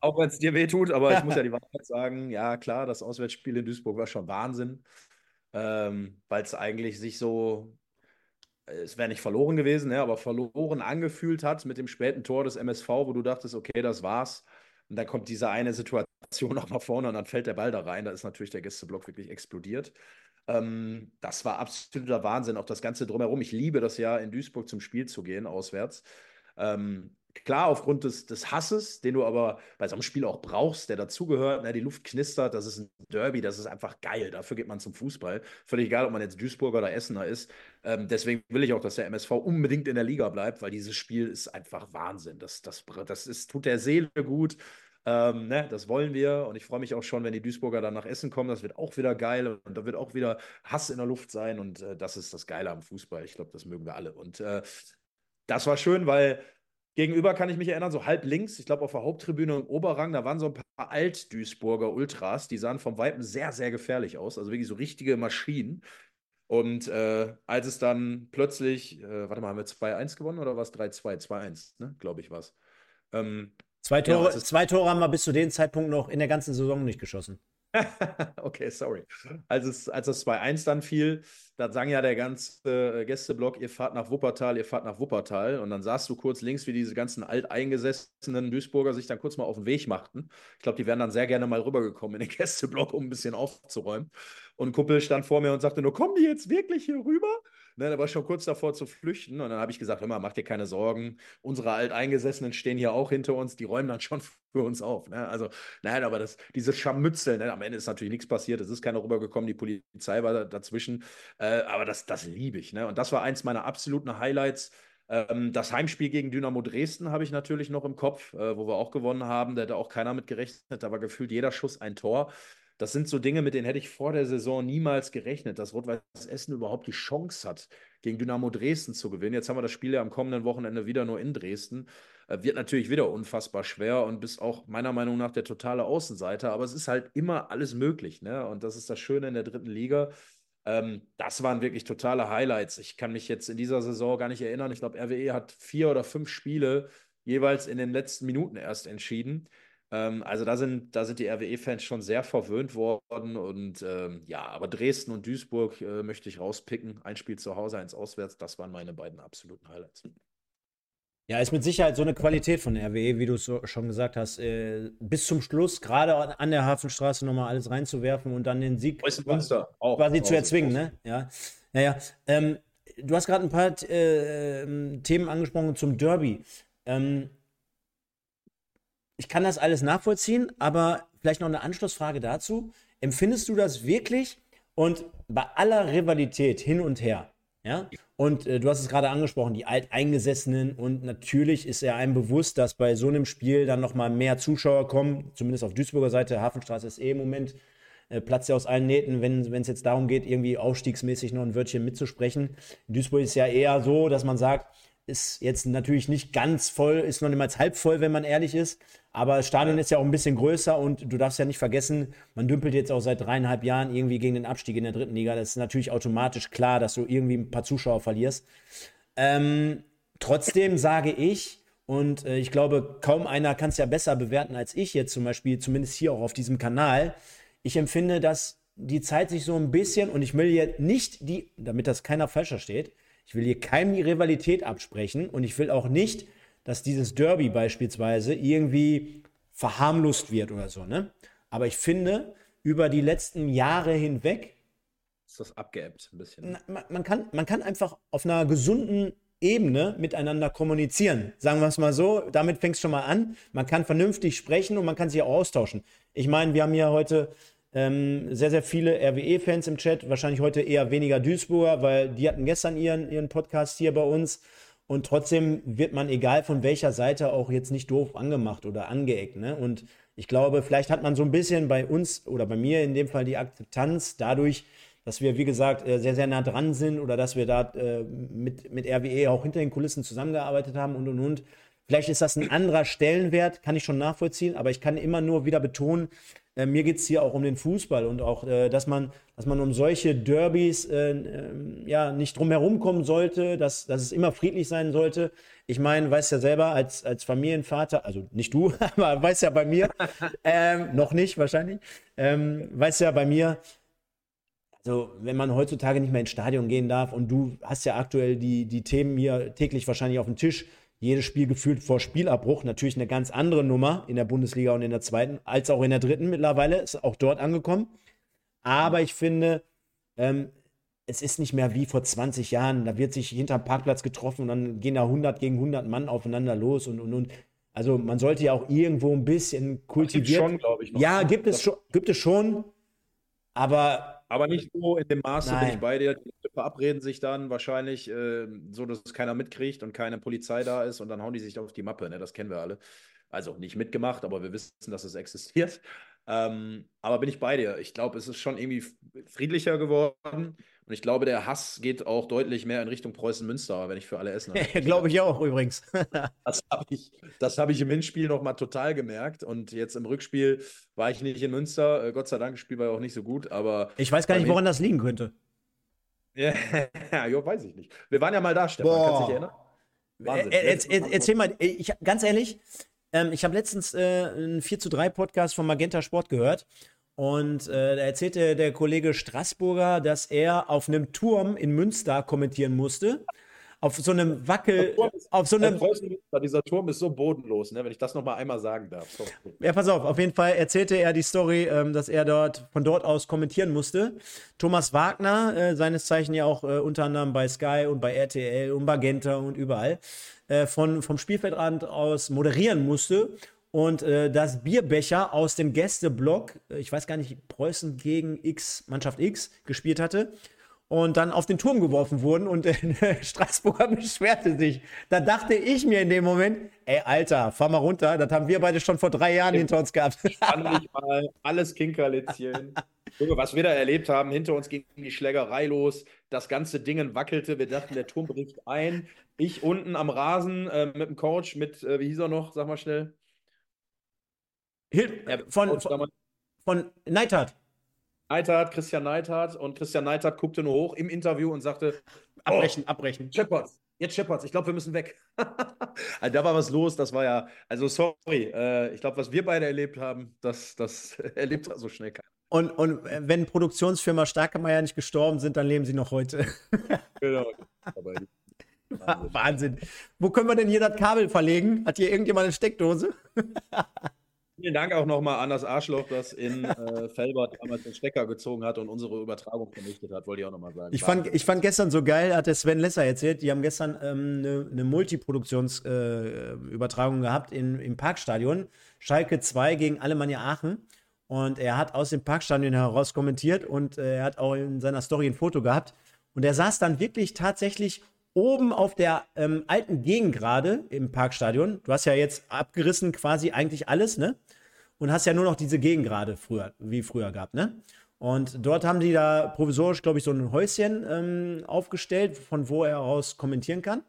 Auch wenn es dir wehtut, aber ich muss ja die Wahrheit sagen, ja klar, das Auswärtsspiel in Duisburg war schon Wahnsinn, ähm, weil es eigentlich sich so es wäre nicht verloren gewesen, ja, aber verloren angefühlt hat mit dem späten Tor des MSV, wo du dachtest, okay, das war's. Und dann kommt diese eine Situation noch nach vorne und dann fällt der Ball da rein. Da ist natürlich der Gästeblock wirklich explodiert. Ähm, das war absoluter Wahnsinn, auch das Ganze drumherum. Ich liebe das ja, in Duisburg zum Spiel zu gehen, auswärts. Ähm, klar, aufgrund des, des Hasses, den du aber bei so einem Spiel auch brauchst, der dazugehört, ne, die Luft knistert, das ist ein Derby, das ist einfach geil. Dafür geht man zum Fußball. Völlig egal, ob man jetzt Duisburger oder Essener ist. Ähm, deswegen will ich auch, dass der MSV unbedingt in der Liga bleibt, weil dieses Spiel ist einfach Wahnsinn. Das, das, das ist, tut der Seele gut. Ähm, ne, das wollen wir und ich freue mich auch schon, wenn die Duisburger dann nach Essen kommen. Das wird auch wieder geil und da wird auch wieder Hass in der Luft sein und äh, das ist das Geile am Fußball. Ich glaube, das mögen wir alle. Und äh, das war schön, weil gegenüber kann ich mich erinnern, so halb links, ich glaube auf der Haupttribüne im Oberrang, da waren so ein paar Alt-Duisburger Ultras, die sahen vom Weitem sehr, sehr gefährlich aus. Also wirklich so richtige Maschinen. Und äh, als es dann plötzlich, äh, warte mal, haben wir 2-1 gewonnen oder war es 3-2? 2-1, ne? glaube ich, was. Ähm, Zwei Tore, ja, zwei Tore haben wir bis zu dem Zeitpunkt noch in der ganzen Saison nicht geschossen. okay, sorry. Als, es, als das 2-1 dann fiel, da sang ja der ganze äh, Gästeblock, ihr fahrt nach Wuppertal, ihr fahrt nach Wuppertal. Und dann sahst du kurz links, wie diese ganzen alteingesessenen Duisburger sich dann kurz mal auf den Weg machten. Ich glaube, die wären dann sehr gerne mal rübergekommen in den Gästeblock, um ein bisschen aufzuräumen. Und Kumpel stand vor mir und sagte nur, kommen die jetzt wirklich hier rüber? Ne, der war schon kurz davor zu flüchten. Und dann habe ich gesagt, hör mach dir keine Sorgen. Unsere Alteingesessenen stehen hier auch hinter uns, die räumen dann schon für uns auf. Ne? Also, nein, aber das, dieses Scharmützeln, ne? am Ende ist natürlich nichts passiert, es ist keiner rübergekommen, die Polizei war dazwischen. Äh, aber das, das liebe ich. Ne? Und das war eins meiner absoluten Highlights. Ähm, das Heimspiel gegen Dynamo Dresden habe ich natürlich noch im Kopf, äh, wo wir auch gewonnen haben. Da hätte auch keiner mit gerechnet. Da war gefühlt jeder Schuss ein Tor. Das sind so Dinge, mit denen hätte ich vor der Saison niemals gerechnet, dass Rot-Weiß Essen überhaupt die Chance hat, gegen Dynamo Dresden zu gewinnen. Jetzt haben wir das Spiel ja am kommenden Wochenende wieder nur in Dresden. Äh, wird natürlich wieder unfassbar schwer und bist auch meiner Meinung nach der totale Außenseiter, aber es ist halt immer alles möglich. Ne? Und das ist das Schöne in der dritten Liga. Ähm, das waren wirklich totale Highlights. Ich kann mich jetzt in dieser Saison gar nicht erinnern. Ich glaube, RWE hat vier oder fünf Spiele jeweils in den letzten Minuten erst entschieden. Ähm, also da sind, da sind die RWE-Fans schon sehr verwöhnt worden. Und ähm, ja, aber Dresden und Duisburg äh, möchte ich rauspicken. Ein Spiel zu Hause, eins auswärts. Das waren meine beiden absoluten Highlights. Ja, ist mit Sicherheit so eine Qualität von RWE, wie du es so schon gesagt hast, äh, bis zum Schluss gerade an der Hafenstraße nochmal alles reinzuwerfen und dann den Sieg Münster auch, quasi zu erzwingen, ne? Ja, ja, ja. Ähm, du hast gerade ein paar äh, Themen angesprochen zum Derby. Ähm, ich kann das alles nachvollziehen, aber vielleicht noch eine Anschlussfrage dazu. Empfindest du das wirklich? Und bei aller Rivalität hin und her, ja, und äh, du hast es gerade angesprochen, die Alteingesessenen und natürlich ist er einem bewusst, dass bei so einem Spiel dann nochmal mehr Zuschauer kommen, zumindest auf Duisburger Seite. Hafenstraße ist eh im Moment äh, Platz ja aus allen Nähten, wenn es jetzt darum geht, irgendwie aufstiegsmäßig noch ein Wörtchen mitzusprechen. In Duisburg ist ja eher so, dass man sagt, ist jetzt natürlich nicht ganz voll, ist noch niemals halb voll, wenn man ehrlich ist. Aber das Stadion ist ja auch ein bisschen größer und du darfst ja nicht vergessen, man dümpelt jetzt auch seit dreieinhalb Jahren irgendwie gegen den Abstieg in der dritten Liga. Das ist natürlich automatisch klar, dass du irgendwie ein paar Zuschauer verlierst. Ähm, trotzdem sage ich, und äh, ich glaube, kaum einer kann es ja besser bewerten als ich jetzt zum Beispiel, zumindest hier auch auf diesem Kanal. Ich empfinde, dass die Zeit sich so ein bisschen, und ich will jetzt nicht die, damit das keiner falsch versteht, ich will hier keinem die Rivalität absprechen und ich will auch nicht, dass dieses Derby beispielsweise irgendwie verharmlost wird oder so. Ne? Aber ich finde, über die letzten Jahre hinweg. Ist das abgeebbt ein bisschen? Man, man, kann, man kann einfach auf einer gesunden Ebene miteinander kommunizieren. Sagen wir es mal so, damit fängt es schon mal an. Man kann vernünftig sprechen und man kann sich auch austauschen. Ich meine, wir haben ja heute ähm, sehr, sehr viele RWE-Fans im Chat, wahrscheinlich heute eher weniger Duisburger, weil die hatten gestern ihren, ihren Podcast hier bei uns. Und trotzdem wird man, egal von welcher Seite, auch jetzt nicht doof angemacht oder angeeckt. Ne? Und ich glaube, vielleicht hat man so ein bisschen bei uns oder bei mir in dem Fall die Akzeptanz dadurch, dass wir, wie gesagt, äh, sehr, sehr nah dran sind oder dass wir da äh, mit, mit RWE auch hinter den Kulissen zusammengearbeitet haben und und und. Vielleicht ist das ein anderer Stellenwert, kann ich schon nachvollziehen, aber ich kann immer nur wieder betonen, äh, mir geht es hier auch um den Fußball und auch, äh, dass, man, dass man um solche Derbys äh, ähm, ja, nicht drum herum kommen sollte, dass, dass es immer friedlich sein sollte. Ich meine, weiß ja selber als, als Familienvater, also nicht du, aber weiß ja bei mir, ähm, noch nicht wahrscheinlich, ähm, weiß ja bei mir, also wenn man heutzutage nicht mehr ins Stadion gehen darf und du hast ja aktuell die, die Themen hier täglich wahrscheinlich auf dem Tisch, jedes Spiel gefühlt vor Spielabbruch, natürlich eine ganz andere Nummer in der Bundesliga und in der zweiten, als auch in der dritten mittlerweile, ist auch dort angekommen. Aber ich finde, ähm, es ist nicht mehr wie vor 20 Jahren. Da wird sich hinterm Parkplatz getroffen und dann gehen da 100 gegen 100 Mann aufeinander los und, und, und. Also man sollte ja auch irgendwo ein bisschen kultiviert. Schon, glaube ich. Noch. Ja, gibt es, schon, gibt es schon. Aber aber nicht so in dem Maße, Nein. bin ich bei dir. Die verabreden sich dann wahrscheinlich äh, so, dass es keiner mitkriegt und keine Polizei da ist und dann hauen die sich auf die Mappe. Ne? Das kennen wir alle. Also nicht mitgemacht, aber wir wissen, dass es existiert. Ähm, aber bin ich bei dir. Ich glaube, es ist schon irgendwie friedlicher geworden. Und ich glaube, der Hass geht auch deutlich mehr in Richtung Preußen-Münster, wenn ich für alle Essen habe. glaube ich auch übrigens. das habe ich, hab ich im Hinspiel nochmal total gemerkt. Und jetzt im Rückspiel war ich nicht in Münster. Äh, Gott sei Dank, das Spiel war ja auch nicht so gut. Aber ich weiß gar nicht, woran das liegen könnte. ja, ja, weiß ich nicht. Wir waren ja mal da, Stefan. Boah. Kannst du dich erinnern? Wahnsinn. Er, er, er, erzähl mal, ich, ganz ehrlich, ähm, ich habe letztens äh, einen 4 zu 3 Podcast von Magenta Sport gehört und äh, da erzählte der Kollege Straßburger, dass er auf einem Turm in Münster kommentieren musste. Auf so einem Wackel, ist, auf so einem. Dieser Turm ist so bodenlos, ne? wenn ich das nochmal einmal sagen darf. So. Ja, pass auf, auf jeden Fall erzählte er die Story, ähm, dass er dort von dort aus kommentieren musste. Thomas Wagner, äh, seines Zeichen ja auch äh, unter anderem bei Sky und bei RTL und Magenta und überall, äh, von, vom Spielfeldrand aus moderieren musste und äh, dass Bierbecher aus dem Gästeblock, äh, ich weiß gar nicht, Preußen gegen X, Mannschaft X, gespielt hatte und dann auf den Turm geworfen wurden und äh, Straßburger beschwerte sich. Da dachte ich mir in dem Moment, ey, Alter, fahr mal runter, das haben wir beide schon vor drei Jahren ich hinter uns gehabt. Mal alles Kinkerlitzchen. Was wir da erlebt haben, hinter uns ging die Schlägerei los, das ganze Ding wackelte, wir dachten, der Turm bricht ein. Ich unten am Rasen äh, mit dem Coach, mit, äh, wie hieß er noch, sag mal schnell, Hil ja, von, von, von Neidhardt. Neidhardt, Christian Neidhardt. Und Christian Neidhardt guckte nur hoch im Interview und sagte: Abbrechen, oh, abbrechen. Shepherds, jetzt Shepherds, ich glaube, wir müssen weg. also, da war was los, das war ja, also sorry, äh, ich glaube, was wir beide erlebt haben, das, das erlebt so schnell keiner. Und, und wenn Produktionsfirma Starkemeier nicht gestorben sind, dann leben sie noch heute. genau. Wahnsinn. Wahnsinn. Wo können wir denn hier das Kabel verlegen? Hat hier irgendjemand eine Steckdose? Vielen Dank auch nochmal an das Arschloch, das in äh, Felbert damals den Stecker gezogen hat und unsere Übertragung vernichtet hat, wollte ich auch nochmal sagen. Ich fand, ich fand gestern so geil, hat der Sven Lesser erzählt, die haben gestern ähm, eine, eine Multiproduktionsübertragung äh, gehabt in, im Parkstadion. Schalke 2 gegen Alemannia Aachen. Und er hat aus dem Parkstadion heraus kommentiert und äh, er hat auch in seiner Story ein Foto gehabt. Und er saß dann wirklich tatsächlich oben auf der ähm, alten Gegengrade im Parkstadion. Du hast ja jetzt abgerissen quasi eigentlich alles, ne? Und hast ja nur noch diese Gegengrade früher, wie früher gehabt, ne? Und dort haben die da provisorisch, glaube ich, so ein Häuschen ähm, aufgestellt, von wo er aus kommentieren kann.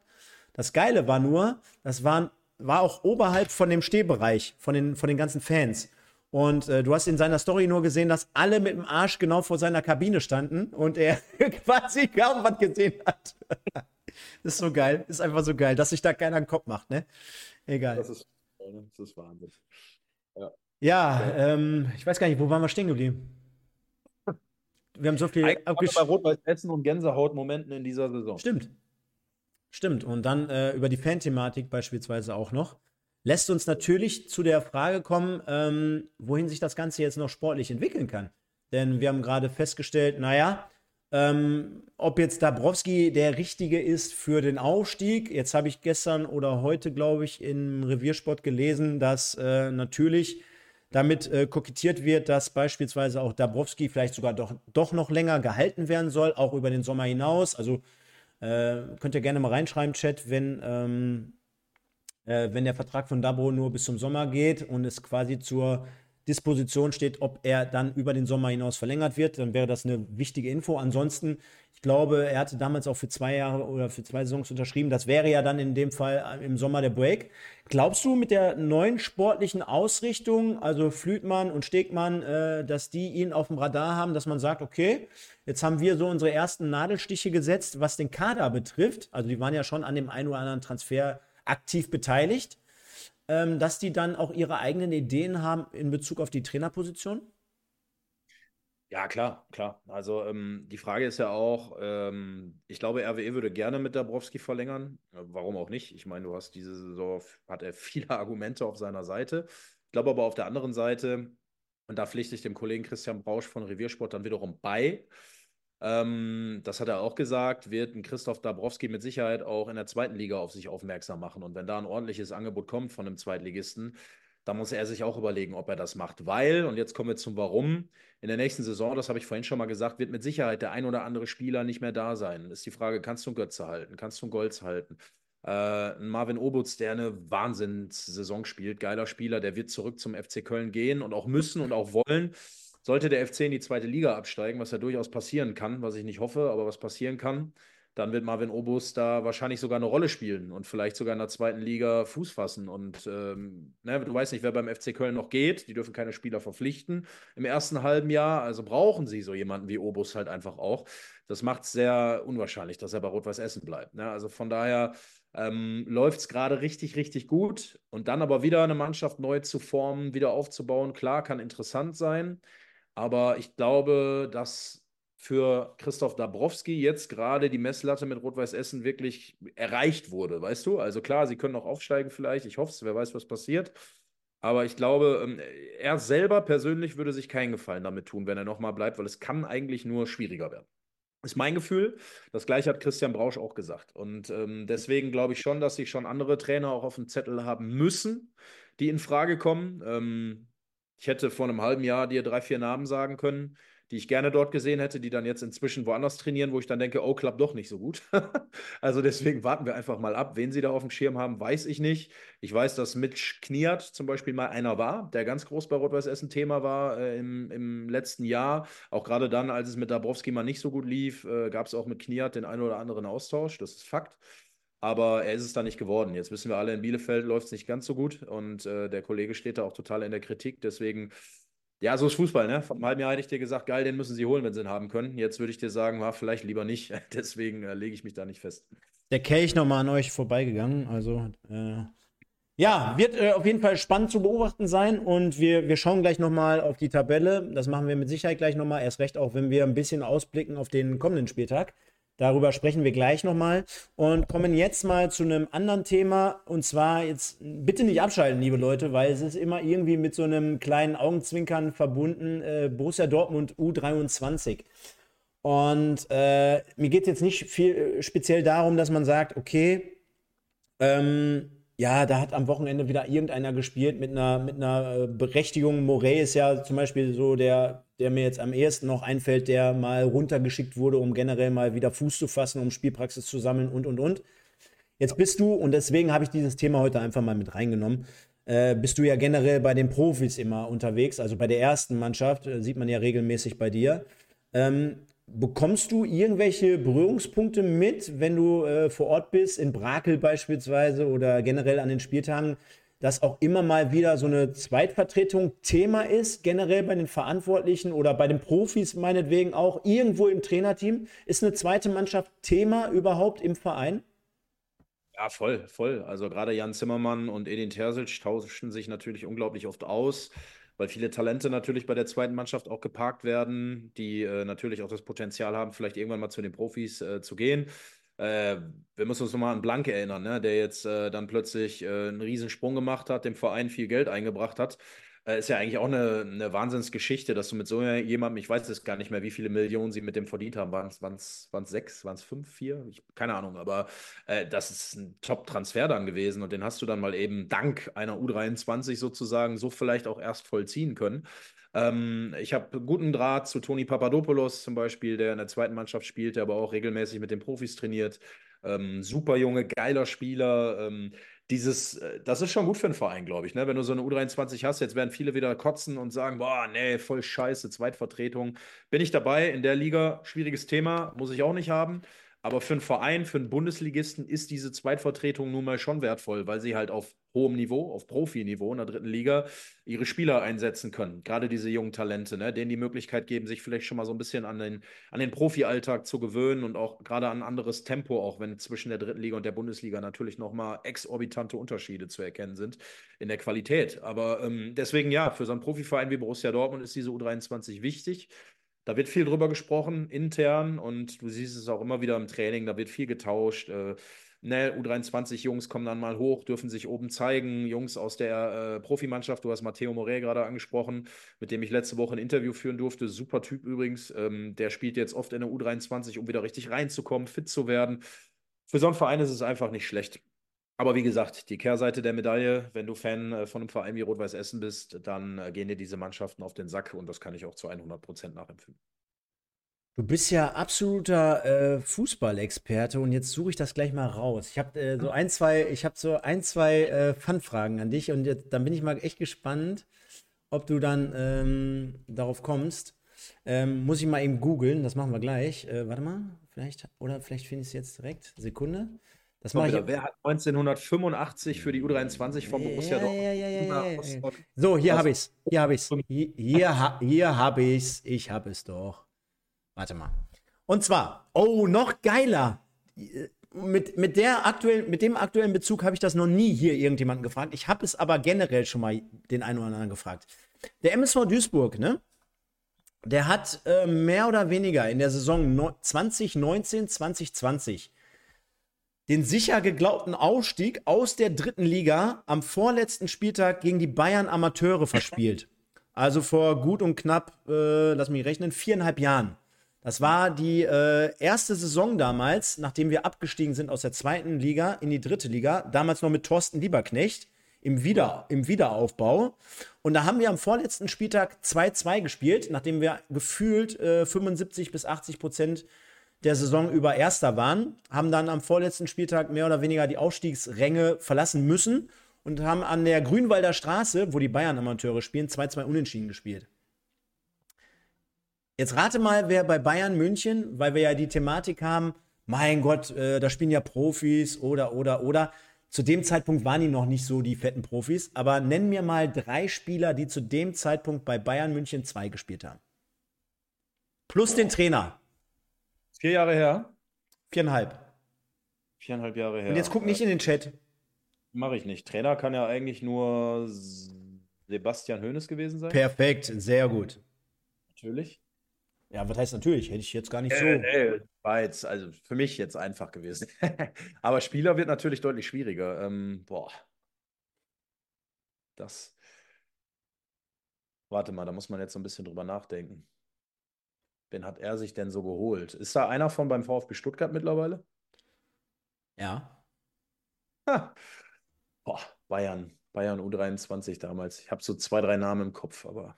Das Geile war nur, das war, war auch oberhalb von dem Stehbereich, von den, von den ganzen Fans. Und äh, du hast in seiner Story nur gesehen, dass alle mit dem Arsch genau vor seiner Kabine standen und er quasi kaum was gesehen hat. Das ist so geil. Ist einfach so geil, dass sich da keiner einen Kopf macht, ne? Egal. Das ist, das ist Wahnsinn. Ja, ja ähm, ich weiß gar nicht, wo waren wir stehen geblieben? Wir haben so viel abgesch... bei Rot-Weiß Essen und Gänsehaut-Momenten in dieser Saison. Stimmt. Stimmt. Und dann äh, über die Fan-Thematik beispielsweise auch noch. Lässt uns natürlich zu der Frage kommen, ähm, wohin sich das Ganze jetzt noch sportlich entwickeln kann. Denn wir haben gerade festgestellt, naja, ähm, ob jetzt Dabrowski der Richtige ist für den Aufstieg. Jetzt habe ich gestern oder heute, glaube ich, im Reviersport gelesen, dass äh, natürlich damit äh, kokettiert wird, dass beispielsweise auch Dabrowski vielleicht sogar doch, doch noch länger gehalten werden soll, auch über den Sommer hinaus. Also äh, könnt ihr gerne mal reinschreiben, Chat, wenn, ähm, äh, wenn der Vertrag von Dabro nur bis zum Sommer geht und es quasi zur Disposition steht, ob er dann über den Sommer hinaus verlängert wird, dann wäre das eine wichtige Info. Ansonsten, ich glaube, er hatte damals auch für zwei Jahre oder für zwei Saisons unterschrieben. Das wäre ja dann in dem Fall im Sommer der Break. Glaubst du mit der neuen sportlichen Ausrichtung, also Flütmann und Stegmann, äh, dass die ihn auf dem Radar haben, dass man sagt, okay, jetzt haben wir so unsere ersten Nadelstiche gesetzt, was den Kader betrifft. Also die waren ja schon an dem einen oder anderen Transfer aktiv beteiligt ähm, dass die dann auch ihre eigenen Ideen haben in Bezug auf die Trainerposition? Ja, klar, klar. Also ähm, die Frage ist ja auch, ähm, ich glaube, RWE würde gerne mit Dabrowski verlängern. Äh, Warum auch nicht? Ich meine, du hast diese Saison, hat er viele Argumente auf seiner Seite. Ich glaube aber auf der anderen Seite, und da pflichte ich dem Kollegen Christian Brausch von Reviersport dann wiederum bei, ähm, das hat er auch gesagt, wird ein Christoph Dabrowski mit Sicherheit auch in der zweiten Liga auf sich aufmerksam machen. Und wenn da ein ordentliches Angebot kommt von einem Zweitligisten, da muss er sich auch überlegen, ob er das macht. Weil, und jetzt kommen wir zum Warum, in der nächsten Saison, das habe ich vorhin schon mal gesagt, wird mit Sicherheit der ein oder andere Spieler nicht mehr da sein. Ist die Frage, kannst du einen Götze halten? Kannst du einen Golz halten? Äh, Marvin Obutz, der eine Wahnsinnssaison spielt, geiler Spieler, der wird zurück zum FC Köln gehen und auch müssen und auch wollen. Sollte der FC in die zweite Liga absteigen, was ja durchaus passieren kann, was ich nicht hoffe, aber was passieren kann, dann wird Marvin Obus da wahrscheinlich sogar eine Rolle spielen und vielleicht sogar in der zweiten Liga Fuß fassen. Und ähm, ne, du weißt nicht, wer beim FC Köln noch geht. Die dürfen keine Spieler verpflichten im ersten halben Jahr. Also brauchen sie so jemanden wie Obus halt einfach auch. Das macht es sehr unwahrscheinlich, dass er bei Rot-Weiß Essen bleibt. Ne? Also von daher ähm, läuft es gerade richtig, richtig gut. Und dann aber wieder eine Mannschaft neu zu formen, wieder aufzubauen, klar, kann interessant sein. Aber ich glaube, dass für Christoph Dabrowski jetzt gerade die Messlatte mit Rot-Weiß Essen wirklich erreicht wurde, weißt du? Also klar, sie können noch aufsteigen vielleicht, ich hoffe es, wer weiß, was passiert. Aber ich glaube, ähm, er selber persönlich würde sich keinen Gefallen damit tun, wenn er nochmal bleibt, weil es kann eigentlich nur schwieriger werden. Ist mein Gefühl. Das gleiche hat Christian Brausch auch gesagt. Und ähm, deswegen glaube ich schon, dass sich schon andere Trainer auch auf dem Zettel haben müssen, die in Frage kommen. Ähm, ich hätte vor einem halben Jahr dir drei, vier Namen sagen können die ich gerne dort gesehen hätte, die dann jetzt inzwischen woanders trainieren, wo ich dann denke, oh, klappt doch nicht so gut. also deswegen warten wir einfach mal ab. Wen sie da auf dem Schirm haben, weiß ich nicht. Ich weiß, dass Mitch Kniat zum Beispiel mal einer war, der ganz groß bei Rot-Weiß Essen Thema war äh, im, im letzten Jahr. Auch gerade dann, als es mit Dabrowski mal nicht so gut lief, äh, gab es auch mit Kniat den einen oder anderen Austausch. Das ist Fakt. Aber er ist es da nicht geworden. Jetzt wissen wir alle, in Bielefeld läuft es nicht ganz so gut und äh, der Kollege steht da auch total in der Kritik. Deswegen ja, so ist Fußball, ne? Vor einem halben Jahr hätte ich dir gesagt, geil, den müssen sie holen, wenn sie ihn haben können. Jetzt würde ich dir sagen, war vielleicht lieber nicht. Deswegen äh, lege ich mich da nicht fest. Der Kelch nochmal an euch vorbeigegangen. Also, äh, ja, wird äh, auf jeden Fall spannend zu beobachten sein. Und wir, wir schauen gleich nochmal auf die Tabelle. Das machen wir mit Sicherheit gleich nochmal. Erst recht auch, wenn wir ein bisschen ausblicken auf den kommenden Spieltag. Darüber sprechen wir gleich nochmal und kommen jetzt mal zu einem anderen Thema. Und zwar jetzt bitte nicht abschalten, liebe Leute, weil es ist immer irgendwie mit so einem kleinen Augenzwinkern verbunden. Äh, Borussia Dortmund U23. Und äh, mir geht es jetzt nicht viel äh, speziell darum, dass man sagt, okay, ähm, ja, da hat am Wochenende wieder irgendeiner gespielt mit einer, mit einer äh, Berechtigung. Morey ist ja zum Beispiel so der, der mir jetzt am ehesten noch einfällt, der mal runtergeschickt wurde, um generell mal wieder Fuß zu fassen, um Spielpraxis zu sammeln und, und, und. Jetzt bist du, und deswegen habe ich dieses Thema heute einfach mal mit reingenommen, äh, bist du ja generell bei den Profis immer unterwegs, also bei der ersten Mannschaft, äh, sieht man ja regelmäßig bei dir. Ähm, Bekommst du irgendwelche Berührungspunkte mit, wenn du äh, vor Ort bist, in Brakel beispielsweise oder generell an den Spieltagen, dass auch immer mal wieder so eine Zweitvertretung Thema ist, generell bei den Verantwortlichen oder bei den Profis meinetwegen auch, irgendwo im Trainerteam? Ist eine zweite Mannschaft Thema überhaupt im Verein? Ja, voll, voll. Also gerade Jan Zimmermann und Edin Terzic tauschen sich natürlich unglaublich oft aus weil viele Talente natürlich bei der zweiten Mannschaft auch geparkt werden, die äh, natürlich auch das Potenzial haben, vielleicht irgendwann mal zu den Profis äh, zu gehen. Äh, wir müssen uns nochmal an Blanke erinnern, ne? der jetzt äh, dann plötzlich äh, einen Riesensprung gemacht hat, dem Verein viel Geld eingebracht hat äh, ist ja eigentlich auch eine, eine Wahnsinnsgeschichte, dass du mit so jemandem, ich weiß es gar nicht mehr, wie viele Millionen sie mit dem verdient haben. Waren es sechs, waren es fünf, vier? Ich, keine Ahnung, aber äh, das ist ein Top-Transfer dann gewesen und den hast du dann mal eben dank einer U23 sozusagen so vielleicht auch erst vollziehen können. Ähm, ich habe guten Draht zu Toni Papadopoulos zum Beispiel, der in der zweiten Mannschaft spielt, der aber auch regelmäßig mit den Profis trainiert. Ähm, super junge, geiler Spieler. Ähm, dieses, äh, das ist schon gut für einen Verein, glaube ich. Ne? Wenn du so eine U23 hast, jetzt werden viele wieder kotzen und sagen, boah, nee, voll scheiße, Zweitvertretung. Bin ich dabei in der Liga? Schwieriges Thema, muss ich auch nicht haben. Aber für einen Verein, für einen Bundesligisten ist diese Zweitvertretung nun mal schon wertvoll, weil sie halt auf hohem Niveau, auf Profiniveau in der dritten Liga ihre Spieler einsetzen können. Gerade diese jungen Talente, ne, denen die Möglichkeit geben, sich vielleicht schon mal so ein bisschen an den, an den Profi-Alltag zu gewöhnen und auch gerade an ein anderes Tempo, auch wenn zwischen der dritten Liga und der Bundesliga natürlich nochmal exorbitante Unterschiede zu erkennen sind in der Qualität. Aber ähm, deswegen ja, für so einen Profiverein wie Borussia Dortmund ist diese U23 wichtig. Da wird viel drüber gesprochen, intern, und du siehst es auch immer wieder im Training, da wird viel getauscht. Äh, ne, U23-Jungs kommen dann mal hoch, dürfen sich oben zeigen. Jungs aus der äh, Profimannschaft, du hast Matteo Morey gerade angesprochen, mit dem ich letzte Woche ein Interview führen durfte. Super Typ übrigens. Ähm, der spielt jetzt oft in der U23, um wieder richtig reinzukommen, fit zu werden. Für so einen Verein ist es einfach nicht schlecht. Aber wie gesagt, die Kehrseite der Medaille, wenn du Fan äh, von einem Verein wie Rot-Weiß Essen bist, dann äh, gehen dir diese Mannschaften auf den Sack und das kann ich auch zu 100 Prozent nachempfinden. Du bist ja absoluter äh, Fußballexperte und jetzt suche ich das gleich mal raus. Ich habe äh, so ein, zwei, ich habe so ein, zwei äh, Fun-Fragen an dich und jetzt, dann bin ich mal echt gespannt, ob du dann ähm, darauf kommst. Ähm, muss ich mal eben googeln, das machen wir gleich. Äh, warte mal, vielleicht, oder vielleicht finde ich es jetzt direkt. Sekunde. Das mache ich. Wer hat 1985 für die U23 von Borussia? Ja, ja, ja, so, hier habe ich es. Hier habe ich es. Hier, hier, hier habe ich es. Ich habe es doch. Warte mal. Und zwar, oh, noch geiler. Mit, mit, der aktuell, mit dem aktuellen Bezug habe ich das noch nie hier irgendjemanden gefragt. Ich habe es aber generell schon mal den einen oder anderen gefragt. Der MSV Duisburg, ne? Der hat äh, mehr oder weniger in der Saison no 2019, 2020 den sicher geglaubten Aufstieg aus der dritten Liga am vorletzten Spieltag gegen die Bayern Amateure verspielt. Also vor gut und knapp, äh, lass mich rechnen, viereinhalb Jahren. Das war die äh, erste Saison damals, nachdem wir abgestiegen sind aus der zweiten Liga in die dritte Liga. Damals noch mit Thorsten Lieberknecht im, Wieder, im Wiederaufbau. Und da haben wir am vorletzten Spieltag 2-2 gespielt, nachdem wir gefühlt äh, 75 bis 80 Prozent der Saison über Erster waren. Haben dann am vorletzten Spieltag mehr oder weniger die Aufstiegsränge verlassen müssen und haben an der Grünwalder Straße, wo die Bayern-Amateure spielen, 2-2 unentschieden gespielt. Jetzt rate mal, wer bei Bayern München, weil wir ja die Thematik haben, mein Gott, äh, da spielen ja Profis oder, oder, oder. Zu dem Zeitpunkt waren die noch nicht so die fetten Profis, aber nenn mir mal drei Spieler, die zu dem Zeitpunkt bei Bayern München 2 gespielt haben. Plus den Trainer. Vier Jahre her? Viereinhalb. Viereinhalb Jahre her. Und jetzt guck nicht in den Chat. Mache ich nicht. Trainer kann ja eigentlich nur Sebastian Hoeneß gewesen sein. Perfekt, sehr gut. Natürlich. Ja, was heißt natürlich? Hätte ich jetzt gar nicht so. Äh, war jetzt, also für mich jetzt einfach gewesen. Aber Spieler wird natürlich deutlich schwieriger. Ähm, boah. Das. Warte mal, da muss man jetzt so ein bisschen drüber nachdenken. Wen hat er sich denn so geholt? Ist da einer von beim VfB Stuttgart mittlerweile? Ja. Ha. Boah, Bayern. Bayern U23 damals. Ich habe so zwei, drei Namen im Kopf, aber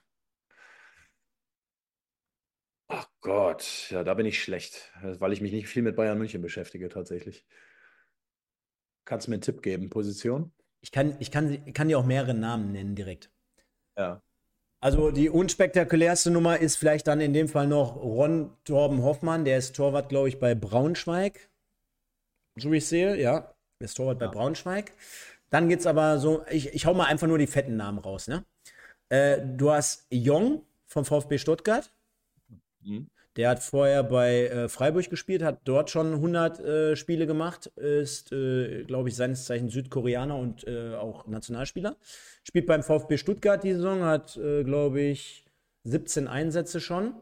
Ach Gott, ja, da bin ich schlecht, weil ich mich nicht viel mit Bayern München beschäftige tatsächlich. Kannst du mir einen Tipp geben, Position? Ich kann, ich kann, kann dir auch mehrere Namen nennen direkt. Ja. Also die unspektakulärste Nummer ist vielleicht dann in dem Fall noch Ron Torben Hoffmann, der ist Torwart, glaube ich, bei Braunschweig. So wie ich sehe, ja. Der ist Torwart ja. bei Braunschweig. Dann geht es aber so, ich, ich hau mal einfach nur die fetten Namen raus, ne? Äh, du hast Jong vom VfB Stuttgart. Mhm. Der hat vorher bei äh, Freiburg gespielt, hat dort schon 100 äh, Spiele gemacht, ist, äh, glaube ich, seines Zeichens Südkoreaner und äh, auch Nationalspieler. Spielt beim VfB Stuttgart die Saison, hat, äh, glaube ich, 17 Einsätze schon.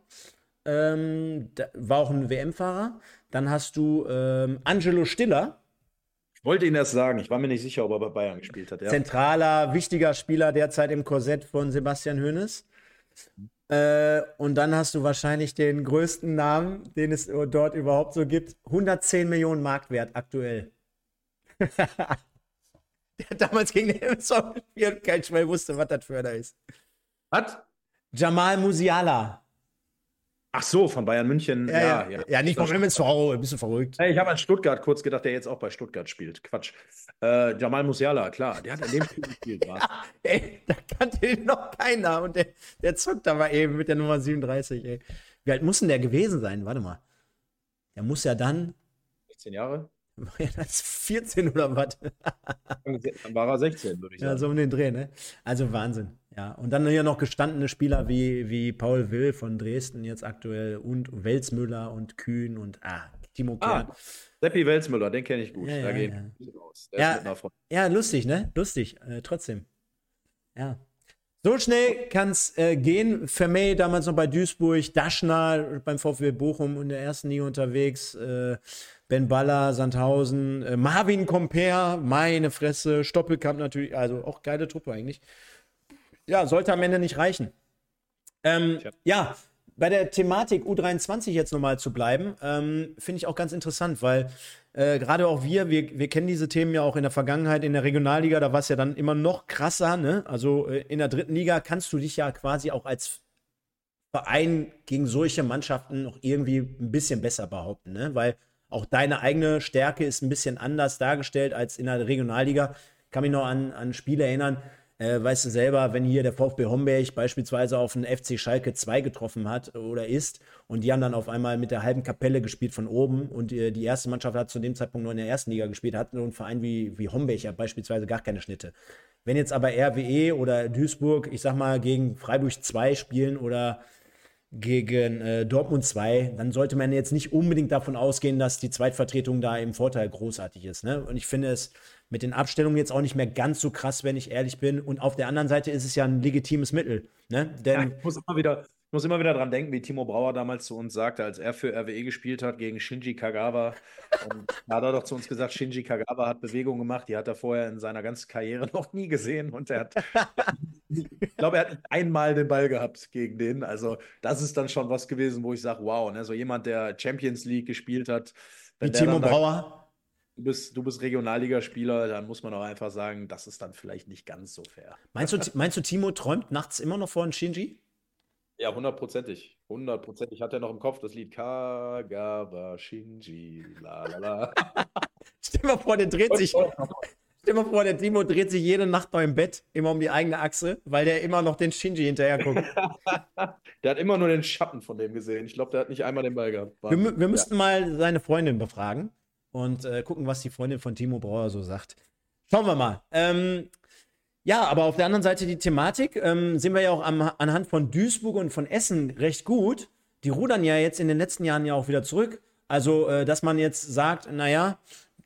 Ähm, war auch ein WM-Fahrer. Dann hast du ähm, Angelo Stiller. Ich wollte Ihnen das sagen, ich war mir nicht sicher, ob er bei Bayern gespielt hat. Ja. Zentraler, wichtiger Spieler derzeit im Korsett von Sebastian Hoeneß. Äh, und dann hast du wahrscheinlich den größten Namen, den es dort überhaupt so gibt. 110 Millionen Marktwert aktuell. der hat damals gegen den MSV gespielt und kein Schwein wusste, was das für einer ist. Was? Jamal Musiala. Ach so, von Bayern München. Ja, ja, ja. ja nicht vom MSV, ein bisschen verrückt. Hey, ich habe an Stuttgart kurz gedacht, der jetzt auch bei Stuttgart spielt. Quatsch. Äh, Jamal Musiala, klar, der hat in dem Spiel gespielt. ja, ey, da kannte ihn noch keiner und der, der zockt aber eben mit der Nummer 37. Ey. Wie alt muss denn der gewesen sein? Warte mal. Der muss ja dann. 16 Jahre? Ja, das ist 14 oder was? Dann war er 16, würde ich sagen. Ja, so um den Dreh, ne? Also Wahnsinn. Ja, und dann hier noch gestandene Spieler wie, wie Paul Will von Dresden jetzt aktuell und Welsmüller und Kühn und ah, Timo Kern. Ah, Seppi Welsmüller, den kenne ich gut. Ja, da ja, ja. ja, ja lustig, ne? Lustig, äh, trotzdem. Ja. So schnell kann es äh, gehen. Vermey damals noch bei Duisburg, Daschner beim VfB Bochum in der ersten Liga unterwegs, äh, Ben Baller, Sandhausen, äh, Marvin Comper, meine Fresse, Stoppelkamp natürlich, also auch geile Truppe eigentlich. Ja, sollte am Ende nicht reichen. Ähm, ja, bei der Thematik U23 jetzt nochmal zu bleiben, ähm, finde ich auch ganz interessant, weil äh, gerade auch wir, wir, wir kennen diese Themen ja auch in der Vergangenheit in der Regionalliga, da war es ja dann immer noch krasser, ne? Also äh, in der dritten Liga kannst du dich ja quasi auch als Verein gegen solche Mannschaften noch irgendwie ein bisschen besser behaupten, ne? Weil auch deine eigene Stärke ist ein bisschen anders dargestellt als in der Regionalliga. Ich kann mich noch an, an Spiele erinnern, äh, weißt du selber, wenn hier der VfB Homberg beispielsweise auf einen FC Schalke 2 getroffen hat oder ist und die haben dann auf einmal mit der halben Kapelle gespielt von oben und äh, die erste Mannschaft hat zu dem Zeitpunkt nur in der ersten Liga gespielt, hat nur ein Verein wie, wie Homberg ja beispielsweise gar keine Schnitte. Wenn jetzt aber RWE oder Duisburg, ich sag mal, gegen Freiburg 2 spielen oder gegen äh, Dortmund 2, dann sollte man jetzt nicht unbedingt davon ausgehen, dass die Zweitvertretung da im Vorteil großartig ist. Ne? Und ich finde es mit den Abstellungen jetzt auch nicht mehr ganz so krass, wenn ich ehrlich bin. Und auf der anderen Seite ist es ja ein legitimes Mittel. Ne? Denn ja, ich muss immer wieder, ich muss immer wieder dran denken, wie Timo Brauer damals zu uns sagte, als er für RWE gespielt hat gegen Shinji Kagawa. Und da hat er doch zu uns gesagt, Shinji Kagawa hat Bewegungen gemacht, die hat er vorher in seiner ganzen Karriere noch nie gesehen. Und er hat, ich glaube, er hat einmal den Ball gehabt gegen den. Also das ist dann schon was gewesen, wo ich sage, wow, ne? so jemand, der Champions League gespielt hat. Wie Timo Brauer? Du bist, du bist Regionalligaspieler, dann muss man auch einfach sagen, das ist dann vielleicht nicht ganz so fair. Meinst du, meinst du Timo träumt nachts immer noch von Shinji? Ja, hundertprozentig. Hundertprozentig hat er noch im Kopf das Lied Kagawa Shinji. La, la, la. Stell mal vor, der dreht sich. Stell mal vor, der Timo dreht sich jede Nacht noch im Bett, immer um die eigene Achse, weil der immer noch den Shinji hinterher guckt. der hat immer nur den Schatten von dem gesehen. Ich glaube, der hat nicht einmal den Ball gehabt. Wir, wir, müssten ja. mal seine Freundin befragen und äh, gucken, was die Freundin von Timo Brauer so sagt. Schauen wir mal. Ähm, ja, aber auf der anderen Seite die Thematik ähm, sehen wir ja auch am, anhand von Duisburg und von Essen recht gut. Die rudern ja jetzt in den letzten Jahren ja auch wieder zurück. Also, äh, dass man jetzt sagt, naja,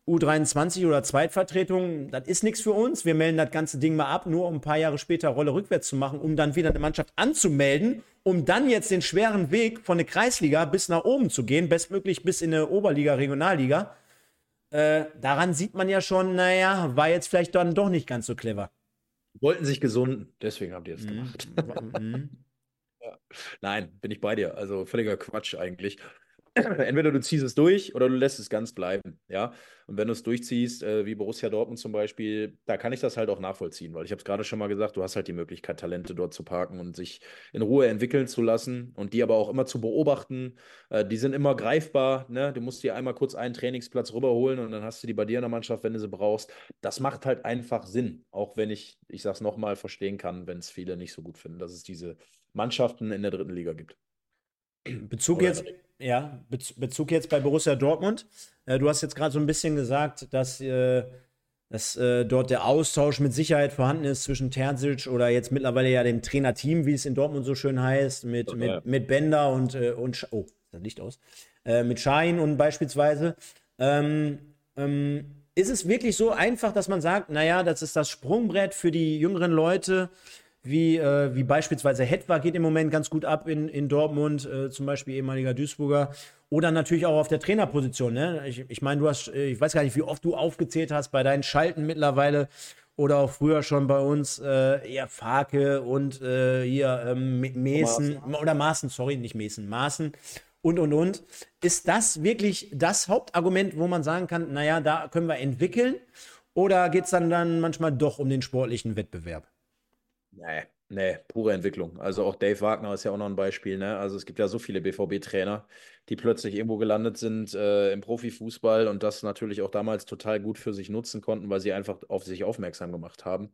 U23 oder Zweitvertretung, das ist nichts für uns. Wir melden das ganze Ding mal ab, nur um ein paar Jahre später Rolle rückwärts zu machen, um dann wieder eine Mannschaft anzumelden, um dann jetzt den schweren Weg von der Kreisliga bis nach oben zu gehen, bestmöglich bis in eine Oberliga, Regionalliga. Äh, daran sieht man ja schon, naja, war jetzt vielleicht dann doch nicht ganz so clever. Wollten sich gesunden, deswegen habt ihr es mhm. gemacht. Mhm. ja. Nein, bin ich bei dir. Also völliger Quatsch eigentlich. entweder du ziehst es durch oder du lässt es ganz bleiben, ja. Und wenn du es durchziehst, äh, wie Borussia Dortmund zum Beispiel, da kann ich das halt auch nachvollziehen, weil ich habe es gerade schon mal gesagt, du hast halt die Möglichkeit, Talente dort zu parken und sich in Ruhe entwickeln zu lassen und die aber auch immer zu beobachten. Äh, die sind immer greifbar, ne? Du musst dir einmal kurz einen Trainingsplatz rüberholen und dann hast du die bei dir in der Mannschaft, wenn du sie brauchst. Das macht halt einfach Sinn, auch wenn ich, ich sage es nochmal, verstehen kann, wenn es viele nicht so gut finden, dass es diese Mannschaften in der dritten Liga gibt. Bezug jetzt, ja, Bezug jetzt bei Borussia Dortmund. Äh, du hast jetzt gerade so ein bisschen gesagt, dass, äh, dass äh, dort der Austausch mit Sicherheit vorhanden ist zwischen Terzic oder jetzt mittlerweile ja dem Trainerteam, wie es in Dortmund so schön heißt, mit, okay. mit, mit Bender und, und oh, das Licht aus, mit Schein und beispielsweise. Ähm, ähm, ist es wirklich so einfach, dass man sagt, naja, das ist das Sprungbrett für die jüngeren Leute, wie, äh, wie beispielsweise Hetwa geht im Moment ganz gut ab in, in Dortmund, äh, zum Beispiel ehemaliger Duisburger. Oder natürlich auch auf der Trainerposition. Ne? Ich, ich meine, du hast, äh, ich weiß gar nicht, wie oft du aufgezählt hast bei deinen Schalten mittlerweile oder auch früher schon bei uns, äh, eher Farke und äh, hier ähm, Mesen oder Maßen, sorry, nicht Mesen, Maßen und und und. Ist das wirklich das Hauptargument, wo man sagen kann, naja, da können wir entwickeln? Oder geht es dann, dann manchmal doch um den sportlichen Wettbewerb? Nee, nee, pure Entwicklung. Also auch Dave Wagner ist ja auch noch ein Beispiel. Ne? Also es gibt ja so viele BVB-Trainer, die plötzlich irgendwo gelandet sind äh, im Profifußball und das natürlich auch damals total gut für sich nutzen konnten, weil sie einfach auf sich aufmerksam gemacht haben.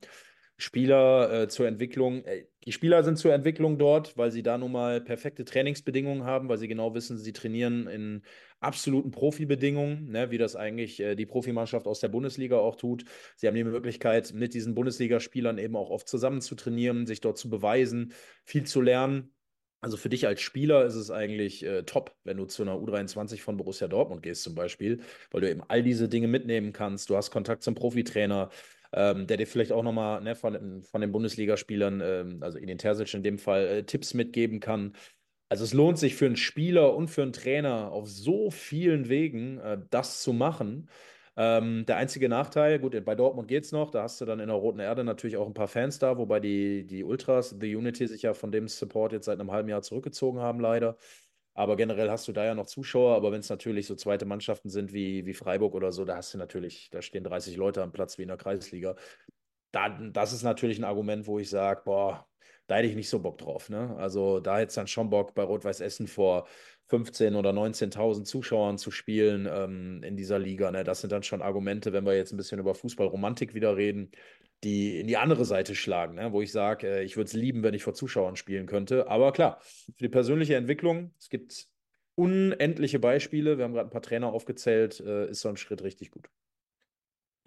Spieler äh, zur Entwicklung. Äh, die Spieler sind zur Entwicklung dort, weil sie da nun mal perfekte Trainingsbedingungen haben, weil sie genau wissen, sie trainieren in absoluten Profibedingungen, ne, wie das eigentlich äh, die Profimannschaft aus der Bundesliga auch tut. Sie haben die Möglichkeit, mit diesen Bundesligaspielern eben auch oft zusammen zu trainieren, sich dort zu beweisen, viel zu lernen. Also für dich als Spieler ist es eigentlich äh, top, wenn du zu einer U23 von Borussia Dortmund gehst zum Beispiel, weil du eben all diese Dinge mitnehmen kannst. Du hast Kontakt zum Profitrainer. Ähm, der dir vielleicht auch nochmal ne, von, von den Bundesligaspielern, ähm, also in den Terzic in dem Fall, äh, Tipps mitgeben kann. Also es lohnt sich für einen Spieler und für einen Trainer auf so vielen Wegen, äh, das zu machen. Ähm, der einzige Nachteil, gut, bei Dortmund geht es noch, da hast du dann in der Roten Erde natürlich auch ein paar Fans da, wobei die, die Ultras, The Unity, sich ja von dem Support jetzt seit einem halben Jahr zurückgezogen haben, leider. Aber generell hast du da ja noch Zuschauer, aber wenn es natürlich so zweite Mannschaften sind wie, wie Freiburg oder so, da hast du natürlich, da stehen 30 Leute am Platz wie in der Kreisliga. Da, das ist natürlich ein Argument, wo ich sage, boah, da hätte ich nicht so Bock drauf. Ne? Also da hätte es dann schon Bock, bei Rot-Weiß Essen vor 15.000 oder 19.000 Zuschauern zu spielen ähm, in dieser Liga. Ne? Das sind dann schon Argumente, wenn wir jetzt ein bisschen über Fußballromantik wieder reden, die in die andere Seite schlagen, ne? wo ich sage, äh, ich würde es lieben, wenn ich vor Zuschauern spielen könnte. Aber klar, für die persönliche Entwicklung, es gibt unendliche Beispiele. Wir haben gerade ein paar Trainer aufgezählt, äh, ist so ein Schritt richtig gut.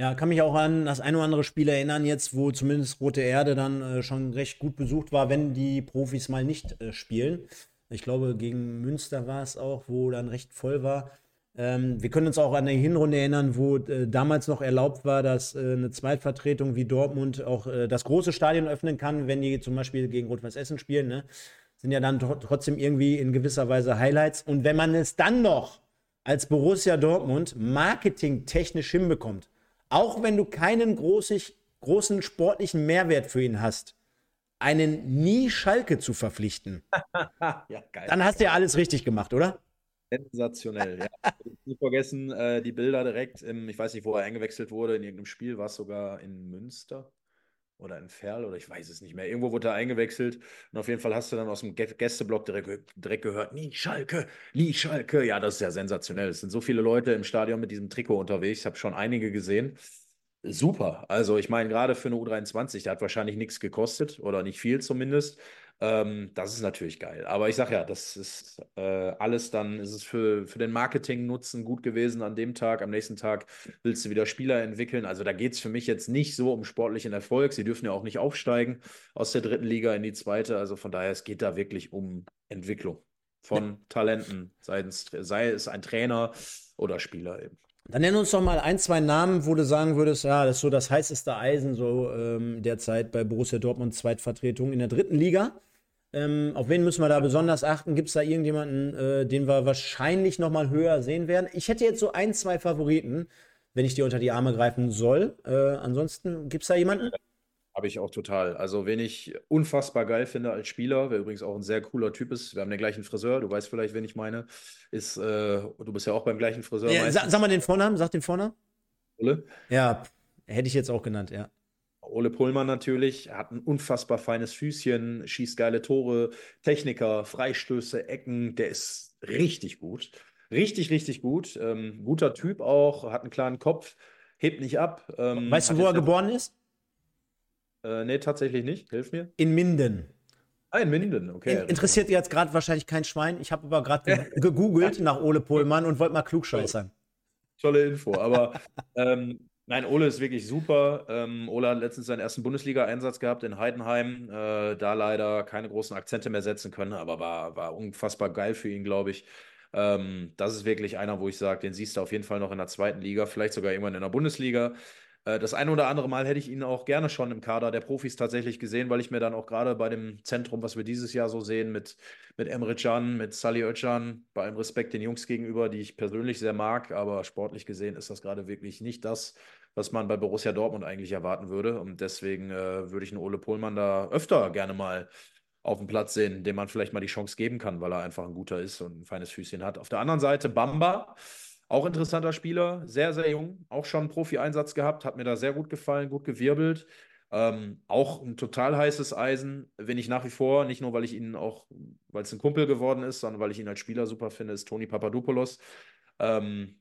Ja, kann mich auch an das ein oder andere Spiel erinnern, jetzt, wo zumindest Rote Erde dann äh, schon recht gut besucht war, wenn die Profis mal nicht äh, spielen. Ich glaube, gegen Münster war es auch, wo dann recht voll war. Ähm, wir können uns auch an die Hinrunde erinnern, wo äh, damals noch erlaubt war, dass äh, eine Zweitvertretung wie Dortmund auch äh, das große Stadion öffnen kann, wenn die zum Beispiel gegen Rot-Weiß Essen spielen. Ne? Sind ja dann trotzdem irgendwie in gewisser Weise Highlights. Und wenn man es dann noch als Borussia Dortmund marketingtechnisch hinbekommt, auch wenn du keinen großig, großen sportlichen Mehrwert für ihn hast, einen nie Schalke zu verpflichten, ja, dann hast du ja alles richtig gemacht, oder? Sensationell, ja. nicht vergessen, äh, die Bilder direkt, im, ich weiß nicht, wo er eingewechselt wurde, in irgendeinem Spiel, war es sogar in Münster oder in Ferl oder ich weiß es nicht mehr. Irgendwo wurde er eingewechselt und auf jeden Fall hast du dann aus dem Gästeblock direkt, direkt gehört, nie Schalke, nie Schalke. Ja, das ist ja sensationell. Es sind so viele Leute im Stadion mit diesem Trikot unterwegs. Ich habe schon einige gesehen. Super. Also ich meine, gerade für eine U23, der hat wahrscheinlich nichts gekostet oder nicht viel zumindest. Ähm, das ist natürlich geil. Aber ich sage ja, das ist äh, alles dann, ist es für, für den Marketing-Nutzen gut gewesen an dem Tag. Am nächsten Tag willst du wieder Spieler entwickeln. Also da geht es für mich jetzt nicht so um sportlichen Erfolg. Sie dürfen ja auch nicht aufsteigen aus der dritten Liga in die zweite. Also von daher, es geht da wirklich um Entwicklung von Talenten, sei es, sei es ein Trainer oder Spieler eben. Dann nenn uns doch mal ein, zwei Namen, wo du sagen würdest, ja, das ist so das heißeste Eisen so ähm, derzeit bei Borussia Dortmund Zweitvertretung in der dritten Liga. Ähm, auf wen müssen wir da besonders achten? Gibt es da irgendjemanden, äh, den wir wahrscheinlich noch mal höher sehen werden? Ich hätte jetzt so ein, zwei Favoriten, wenn ich dir unter die Arme greifen soll. Äh, ansonsten gibt es da jemanden? Habe ich auch total. Also, wen ich unfassbar geil finde als Spieler, wer übrigens auch ein sehr cooler Typ ist, wir haben den gleichen Friseur, du weißt vielleicht, wen ich meine, ist, äh, du bist ja auch beim gleichen Friseur. Ja, sag, sag, mal den Vornamen, sag den Vornamen. Ole? Ja, hätte ich jetzt auch genannt, ja. Ole Pullmann natürlich, hat ein unfassbar feines Füßchen, schießt geile Tore, Techniker, Freistöße, Ecken, der ist richtig gut. Richtig, richtig gut. Ähm, guter Typ auch, hat einen klaren Kopf, hebt nicht ab. Ähm, weißt du, wo er geboren ist? Äh, nee, tatsächlich nicht. Hilf mir. In Minden. Ah, in Minden, okay. In, interessiert jetzt gerade wahrscheinlich kein Schwein. Ich habe aber gerade gegoogelt nach Ole Pohlmann und wollte mal klugscheißern. Tolle Info. Aber ähm, Nein, Ole ist wirklich super. Ähm, Ole hat letztens seinen ersten Bundesliga-Einsatz gehabt in Heidenheim. Äh, da leider keine großen Akzente mehr setzen können, aber war, war unfassbar geil für ihn, glaube ich. Ähm, das ist wirklich einer, wo ich sage, den siehst du auf jeden Fall noch in der zweiten Liga, vielleicht sogar irgendwann in der Bundesliga. Äh, das eine oder andere Mal hätte ich ihn auch gerne schon im Kader der Profis tatsächlich gesehen, weil ich mir dann auch gerade bei dem Zentrum, was wir dieses Jahr so sehen, mit, mit Emre Can, mit Sally Özcan, bei allem Respekt den Jungs gegenüber, die ich persönlich sehr mag, aber sportlich gesehen ist das gerade wirklich nicht das, was man bei Borussia Dortmund eigentlich erwarten würde. Und deswegen äh, würde ich einen Ole Pohlmann da öfter gerne mal auf dem Platz sehen, dem man vielleicht mal die Chance geben kann, weil er einfach ein guter ist und ein feines Füßchen hat. Auf der anderen Seite Bamba, auch interessanter Spieler, sehr, sehr jung, auch schon einen Profi-Einsatz gehabt, hat mir da sehr gut gefallen, gut gewirbelt. Ähm, auch ein total heißes Eisen, wenn ich nach wie vor, nicht nur weil ich ihn auch, weil es ein Kumpel geworden ist, sondern weil ich ihn als Spieler super finde, ist Toni Papadopoulos. Ähm,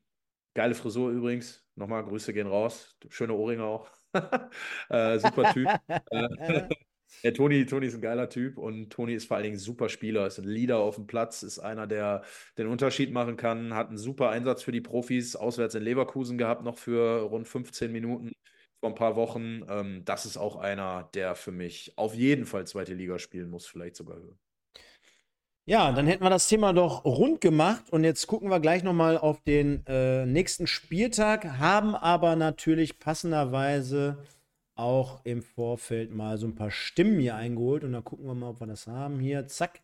Geile Frisur übrigens. Nochmal, Grüße gehen raus. Schöne Ohrringe auch. äh, super Typ. ja, Toni, Toni ist ein geiler Typ und Toni ist vor allen Dingen ein super Spieler, ist ein Leader auf dem Platz, ist einer, der den Unterschied machen kann, hat einen super Einsatz für die Profis, auswärts in Leverkusen gehabt, noch für rund 15 Minuten vor ein paar Wochen. Ähm, das ist auch einer, der für mich auf jeden Fall zweite Liga spielen muss, vielleicht sogar höher. Ja, dann hätten wir das Thema doch rund gemacht und jetzt gucken wir gleich nochmal auf den äh, nächsten Spieltag, haben aber natürlich passenderweise auch im Vorfeld mal so ein paar Stimmen hier eingeholt und dann gucken wir mal, ob wir das haben. Hier, zack.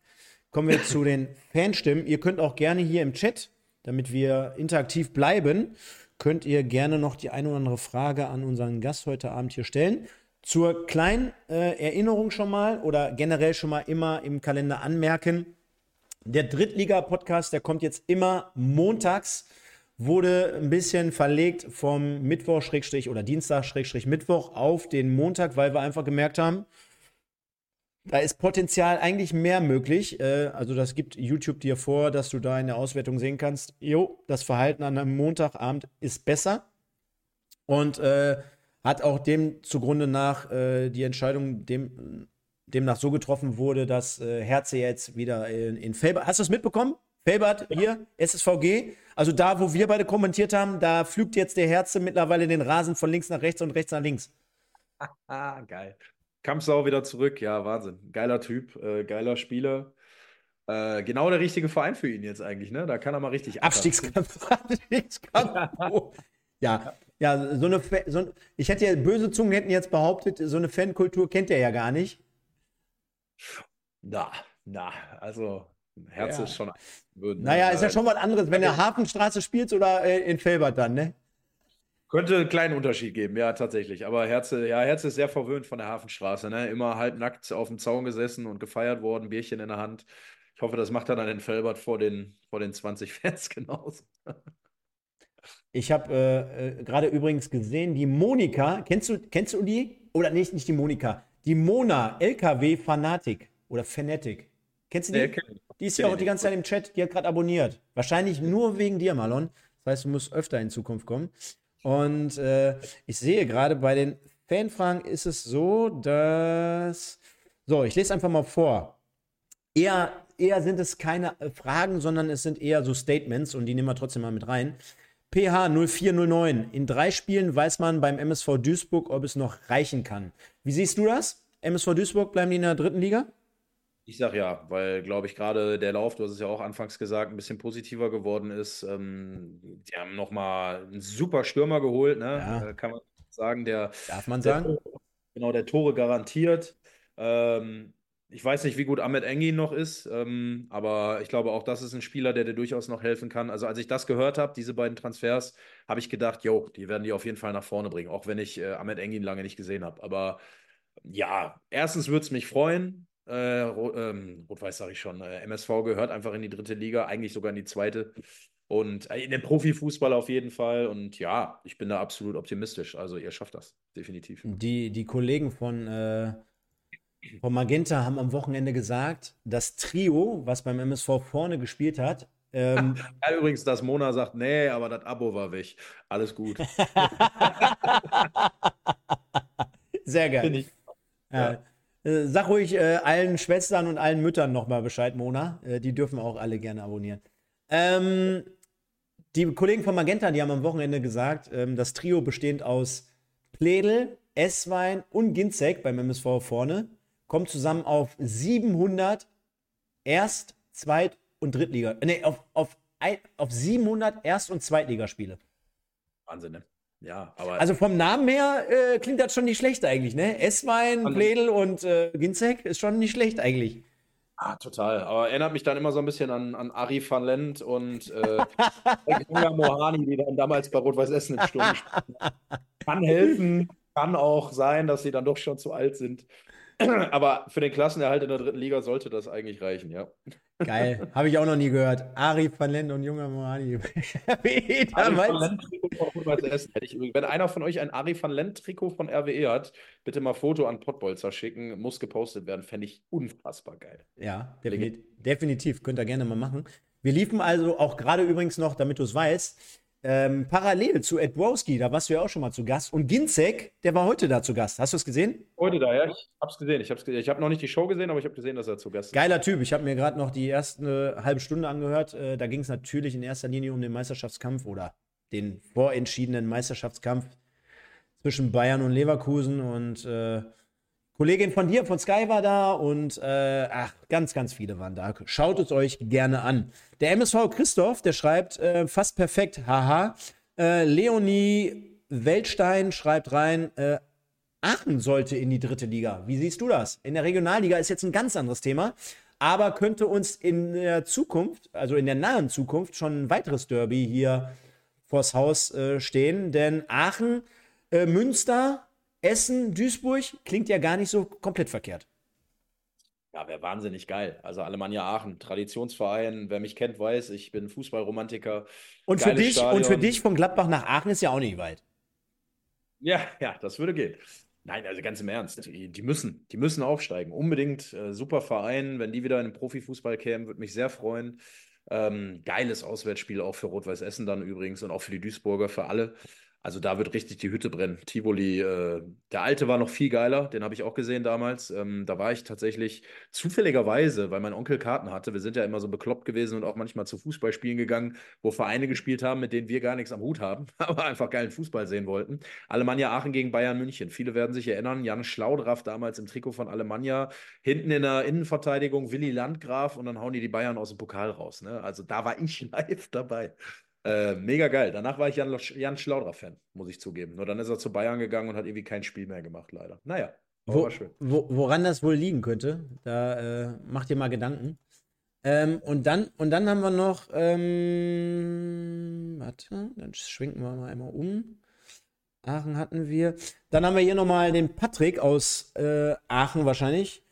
Kommen wir zu den Fanstimmen. Ihr könnt auch gerne hier im Chat, damit wir interaktiv bleiben, könnt ihr gerne noch die eine oder andere Frage an unseren Gast heute Abend hier stellen. Zur kleinen äh, Erinnerung schon mal oder generell schon mal immer im Kalender anmerken. Der Drittliga-Podcast, der kommt jetzt immer montags wurde ein bisschen verlegt vom Mittwoch oder Dienstag Mittwoch auf den Montag, weil wir einfach gemerkt haben, da ist Potenzial eigentlich mehr möglich. Äh, also das gibt YouTube dir vor, dass du da in der Auswertung sehen kannst, jo, das Verhalten an einem Montagabend ist besser und äh, hat auch dem zugrunde nach äh, die Entscheidung dem, demnach so getroffen wurde, dass äh, Herze jetzt wieder in, in Felber. Hast du es mitbekommen? Felbert, hier, SSVG. Also da, wo wir beide kommentiert haben, da pflügt jetzt der Herze mittlerweile den Rasen von links nach rechts und rechts nach links. Ah, geil. Kampfsau wieder zurück. Ja, Wahnsinn. Geiler Typ, äh, geiler Spieler. Äh, genau der richtige Verein für ihn jetzt eigentlich, ne? Da kann er mal richtig Abstiegskampf. Abstiegskampf. ja, ja, so eine, so, ich hätte ja, böse Zungen hätten jetzt behauptet, so eine Fankultur kennt er ja gar nicht. Na, na, also Herz ja. ist schon. Würden, naja, ist ja schon was anderes, wenn er Hafenstraße spielt oder äh, in Felbert dann, ne? Könnte einen kleinen Unterschied geben, ja, tatsächlich. Aber Herze, ja, Herz ist sehr verwöhnt von der Hafenstraße, ne? Immer halbnackt auf dem Zaun gesessen und gefeiert worden, Bierchen in der Hand. Ich hoffe, das macht er dann in Felbert vor den, vor den 20 Fans genauso. Ich habe äh, äh, gerade übrigens gesehen, die Monika, kennst du, kennst du die? Oder nicht, nicht die Monika, die Mona, LKW-Fanatik oder Fanatic. Kennst du die? Nee, die ist ja auch die ganze Zeit im Chat, die hat gerade abonniert. Wahrscheinlich nur wegen dir, Marlon. Das heißt, du musst öfter in Zukunft kommen. Und äh, ich sehe gerade bei den Fanfragen ist es so, dass. So, ich lese einfach mal vor. Eher, eher sind es keine äh, Fragen, sondern es sind eher so Statements und die nehmen wir trotzdem mal mit rein. PH 0409. In drei Spielen weiß man beim MSV Duisburg, ob es noch reichen kann. Wie siehst du das? MSV Duisburg bleiben die in der dritten Liga? Ich sag ja, weil, glaube ich, gerade der Lauf, du hast es ja auch anfangs gesagt, ein bisschen positiver geworden ist. Ähm, die haben nochmal einen super Stürmer geholt, ne? Ja. Äh, kann man sagen, der. Darf man sagen? Der, genau, der Tore garantiert. Ähm, ich weiß nicht, wie gut Ahmed Engin noch ist, ähm, aber ich glaube auch, das ist ein Spieler, der dir durchaus noch helfen kann. Also, als ich das gehört habe, diese beiden Transfers, habe ich gedacht, jo, die werden die auf jeden Fall nach vorne bringen, auch wenn ich äh, Ahmed Engin lange nicht gesehen habe. Aber ja, erstens würde es mich freuen, äh, ähm, Rot-Weiß sage ich schon. Äh, MSV gehört einfach in die dritte Liga, eigentlich sogar in die zweite. Und äh, in den Profifußball auf jeden Fall. Und ja, ich bin da absolut optimistisch. Also ihr schafft das, definitiv. Die, die Kollegen von, äh, von Magenta haben am Wochenende gesagt, das Trio, was beim MSV vorne gespielt hat, ähm, ja, übrigens, dass Mona sagt, nee, aber das Abo war weg. Alles gut. Sehr geil. Ich, ja. ja. Äh, sag ruhig äh, allen Schwestern und allen Müttern nochmal Bescheid, Mona. Äh, die dürfen auch alle gerne abonnieren. Ähm, die Kollegen von Magenta, die haben am Wochenende gesagt, ähm, das Trio bestehend aus Pledel, Esswein und Ginzek beim MSV vorne kommt zusammen auf 700 Erst-, Zweit- und Drittliga. Äh, nee, auf, auf, auf 700 Erst- und Zweitligaspiele. Wahnsinn, ne? Ja, aber. Also vom Namen her äh, klingt das schon nicht schlecht eigentlich, ne? Esswein, Pledel und äh, Ginzek ist schon nicht schlecht eigentlich. Ah, total. Aber erinnert mich dann immer so ein bisschen an, an Ari van Lent und äh, Mohani, die dann damals bei Rot-Weiß Essen im Sturm spielen. Kann helfen, kann auch sein, dass sie dann doch schon zu alt sind. Aber für den Klassenerhalt in der dritten Liga sollte das eigentlich reichen, ja. Geil, habe ich auch noch nie gehört. Ari van Lent und junger Mohani. Wenn einer von euch ein Ari van Lent Trikot von RWE hat, bitte mal Foto an Pottbolzer schicken. Muss gepostet werden. Fände ich unfassbar geil. Ja, definitiv, definitiv. Könnt ihr gerne mal machen. Wir liefen also auch gerade übrigens noch, damit du es weißt, ähm, parallel zu Edwowski, da warst du ja auch schon mal zu Gast. Und Ginzek, der war heute da zu Gast. Hast du es gesehen? Heute da, ja. Ich hab's gesehen. Ich, hab's gesehen. ich habe noch nicht die Show gesehen, aber ich habe gesehen, dass er zu Gast ist. Geiler Typ. Ich habe mir gerade noch die erste halbe Stunde angehört. Äh, da ging es natürlich in erster Linie um den Meisterschaftskampf oder den vorentschiedenen Meisterschaftskampf zwischen Bayern und Leverkusen. Und äh, Kollegin von dir, von Sky war da und äh, ach, ganz, ganz viele waren da. Schaut es euch gerne an. Der MSV Christoph, der schreibt äh, fast perfekt, haha. Äh, Leonie Weltstein schreibt rein, äh, Aachen sollte in die dritte Liga. Wie siehst du das? In der Regionalliga ist jetzt ein ganz anderes Thema, aber könnte uns in der Zukunft, also in der nahen Zukunft, schon ein weiteres Derby hier vors Haus äh, stehen. Denn Aachen, äh, Münster, Essen, Duisburg klingt ja gar nicht so komplett verkehrt. Ja, wäre wahnsinnig geil. Also Alemannia Aachen, Traditionsverein. Wer mich kennt, weiß, ich bin Fußballromantiker. Und für, dich, und für dich von Gladbach nach Aachen ist ja auch nicht weit. Ja, ja, das würde gehen. Nein, also ganz im Ernst, die, die müssen, die müssen aufsteigen. Unbedingt. Äh, super Verein. Wenn die wieder in den Profifußball kämen, würde mich sehr freuen. Ähm, geiles Auswärtsspiel auch für Rot-Weiß Essen dann übrigens und auch für die Duisburger, für alle. Also da wird richtig die Hütte brennen. Tivoli, äh, der alte war noch viel geiler, den habe ich auch gesehen damals. Ähm, da war ich tatsächlich zufälligerweise, weil mein Onkel Karten hatte. Wir sind ja immer so bekloppt gewesen und auch manchmal zu Fußballspielen gegangen, wo Vereine gespielt haben, mit denen wir gar nichts am Hut haben, aber einfach geilen Fußball sehen wollten. Alemannia Aachen gegen Bayern München. Viele werden sich erinnern, Jan Schlaudraff damals im Trikot von Alemannia, hinten in der Innenverteidigung Willi Landgraf und dann hauen die die Bayern aus dem Pokal raus. Ne? Also da war ich live dabei. Äh, mega geil. Danach war ich Jan, Jan Schlauder-Fan, muss ich zugeben. Nur dann ist er zu Bayern gegangen und hat irgendwie kein Spiel mehr gemacht, leider. Naja, wo, wo, woran das wohl liegen könnte, da äh, macht ihr mal Gedanken. Ähm, und, dann, und dann haben wir noch, ähm, warte, dann schwenken wir mal einmal um. Aachen hatten wir. Dann haben wir hier nochmal den Patrick aus äh, Aachen wahrscheinlich.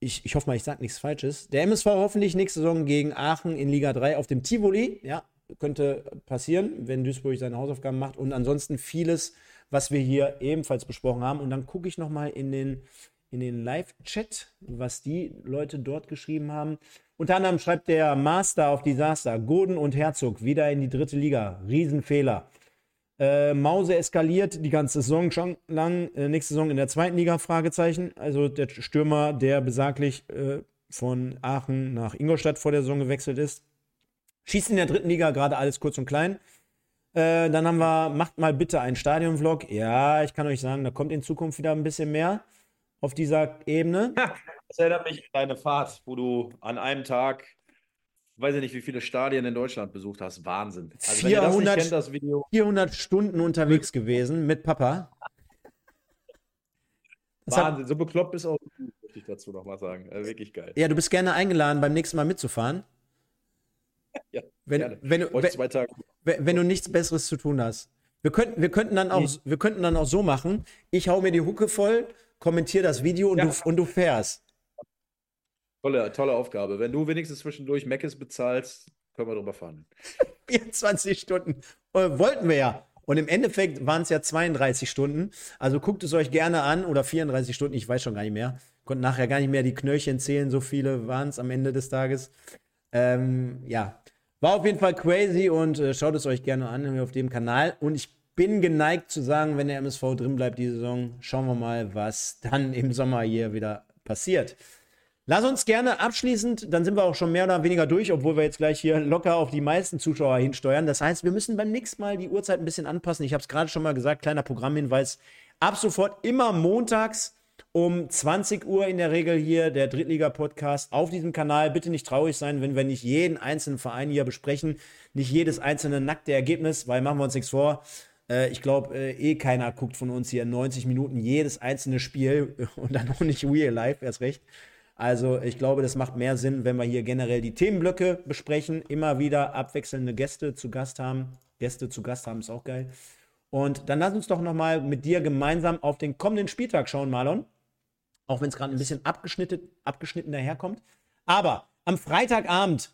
Ich, ich hoffe mal, ich sage nichts Falsches. Der MSV hoffentlich nächste Saison gegen Aachen in Liga 3 auf dem Tivoli. Ja, könnte passieren, wenn Duisburg seine Hausaufgaben macht. Und ansonsten vieles, was wir hier ebenfalls besprochen haben. Und dann gucke ich nochmal in den, in den Live-Chat, was die Leute dort geschrieben haben. Unter anderem schreibt der Master auf Disaster, Goden und Herzog wieder in die dritte Liga. Riesenfehler. Äh, Mause eskaliert die ganze Saison schon lang. Äh, nächste Saison in der zweiten Liga, Fragezeichen. Also der Stürmer, der besaglich äh, von Aachen nach Ingolstadt vor der Saison gewechselt ist. Schießt in der dritten Liga gerade alles kurz und klein. Äh, dann haben wir, macht mal bitte einen Stadion-Vlog. Ja, ich kann euch sagen, da kommt in Zukunft wieder ein bisschen mehr auf dieser Ebene. das erinnert mich an deine Fahrt, wo du an einem Tag, weiß ich nicht, wie viele Stadien in Deutschland besucht hast. Wahnsinn. Also, 400, kennt, das Video. 400 Stunden unterwegs gewesen mit Papa. Das Wahnsinn, hat, so bekloppt ist auch, möchte ich dazu nochmal sagen. Äh, wirklich geil. Ja, du bist gerne eingeladen, beim nächsten Mal mitzufahren. Wenn, wenn, du, wenn, wenn, du nichts Besseres zu tun hast. Wir könnten, wir könnten, dann, auch, nee. wir könnten dann auch so machen: ich hau mir die Hucke voll, kommentiere das Video und, ja. du, und du fährst. Tolle, tolle Aufgabe. Wenn du wenigstens zwischendurch Meckes bezahlst, können wir drüber fahren. 24 Stunden. Äh, wollten wir ja. Und im Endeffekt waren es ja 32 Stunden. Also guckt es euch gerne an. Oder 34 Stunden, ich weiß schon gar nicht mehr. Konnte nachher gar nicht mehr die Knöllchen zählen. So viele waren es am Ende des Tages. Ähm, ja, war auf jeden Fall crazy und äh, schaut es euch gerne an auf dem Kanal. Und ich bin geneigt zu sagen, wenn der MSV drin bleibt die Saison, schauen wir mal, was dann im Sommer hier wieder passiert. Lass uns gerne abschließend, dann sind wir auch schon mehr oder weniger durch, obwohl wir jetzt gleich hier locker auf die meisten Zuschauer hinsteuern. Das heißt, wir müssen beim nächsten Mal die Uhrzeit ein bisschen anpassen. Ich habe es gerade schon mal gesagt, kleiner Programmhinweis. Ab sofort immer montags um 20 Uhr in der Regel hier der Drittliga-Podcast auf diesem Kanal. Bitte nicht traurig sein, wenn wir nicht jeden einzelnen Verein hier besprechen, nicht jedes einzelne nackte Ergebnis, weil machen wir uns nichts vor. Äh, ich glaube, äh, eh keiner guckt von uns hier 90 Minuten jedes einzelne Spiel und dann auch nicht Real Life, erst recht. Also ich glaube, das macht mehr Sinn, wenn wir hier generell die Themenblöcke besprechen, immer wieder abwechselnde Gäste zu Gast haben. Gäste zu Gast haben ist auch geil. Und dann lass uns doch nochmal mit dir gemeinsam auf den kommenden Spieltag schauen, Marlon. Auch wenn es gerade ein bisschen abgeschnitten, abgeschnitten daherkommt. Aber am Freitagabend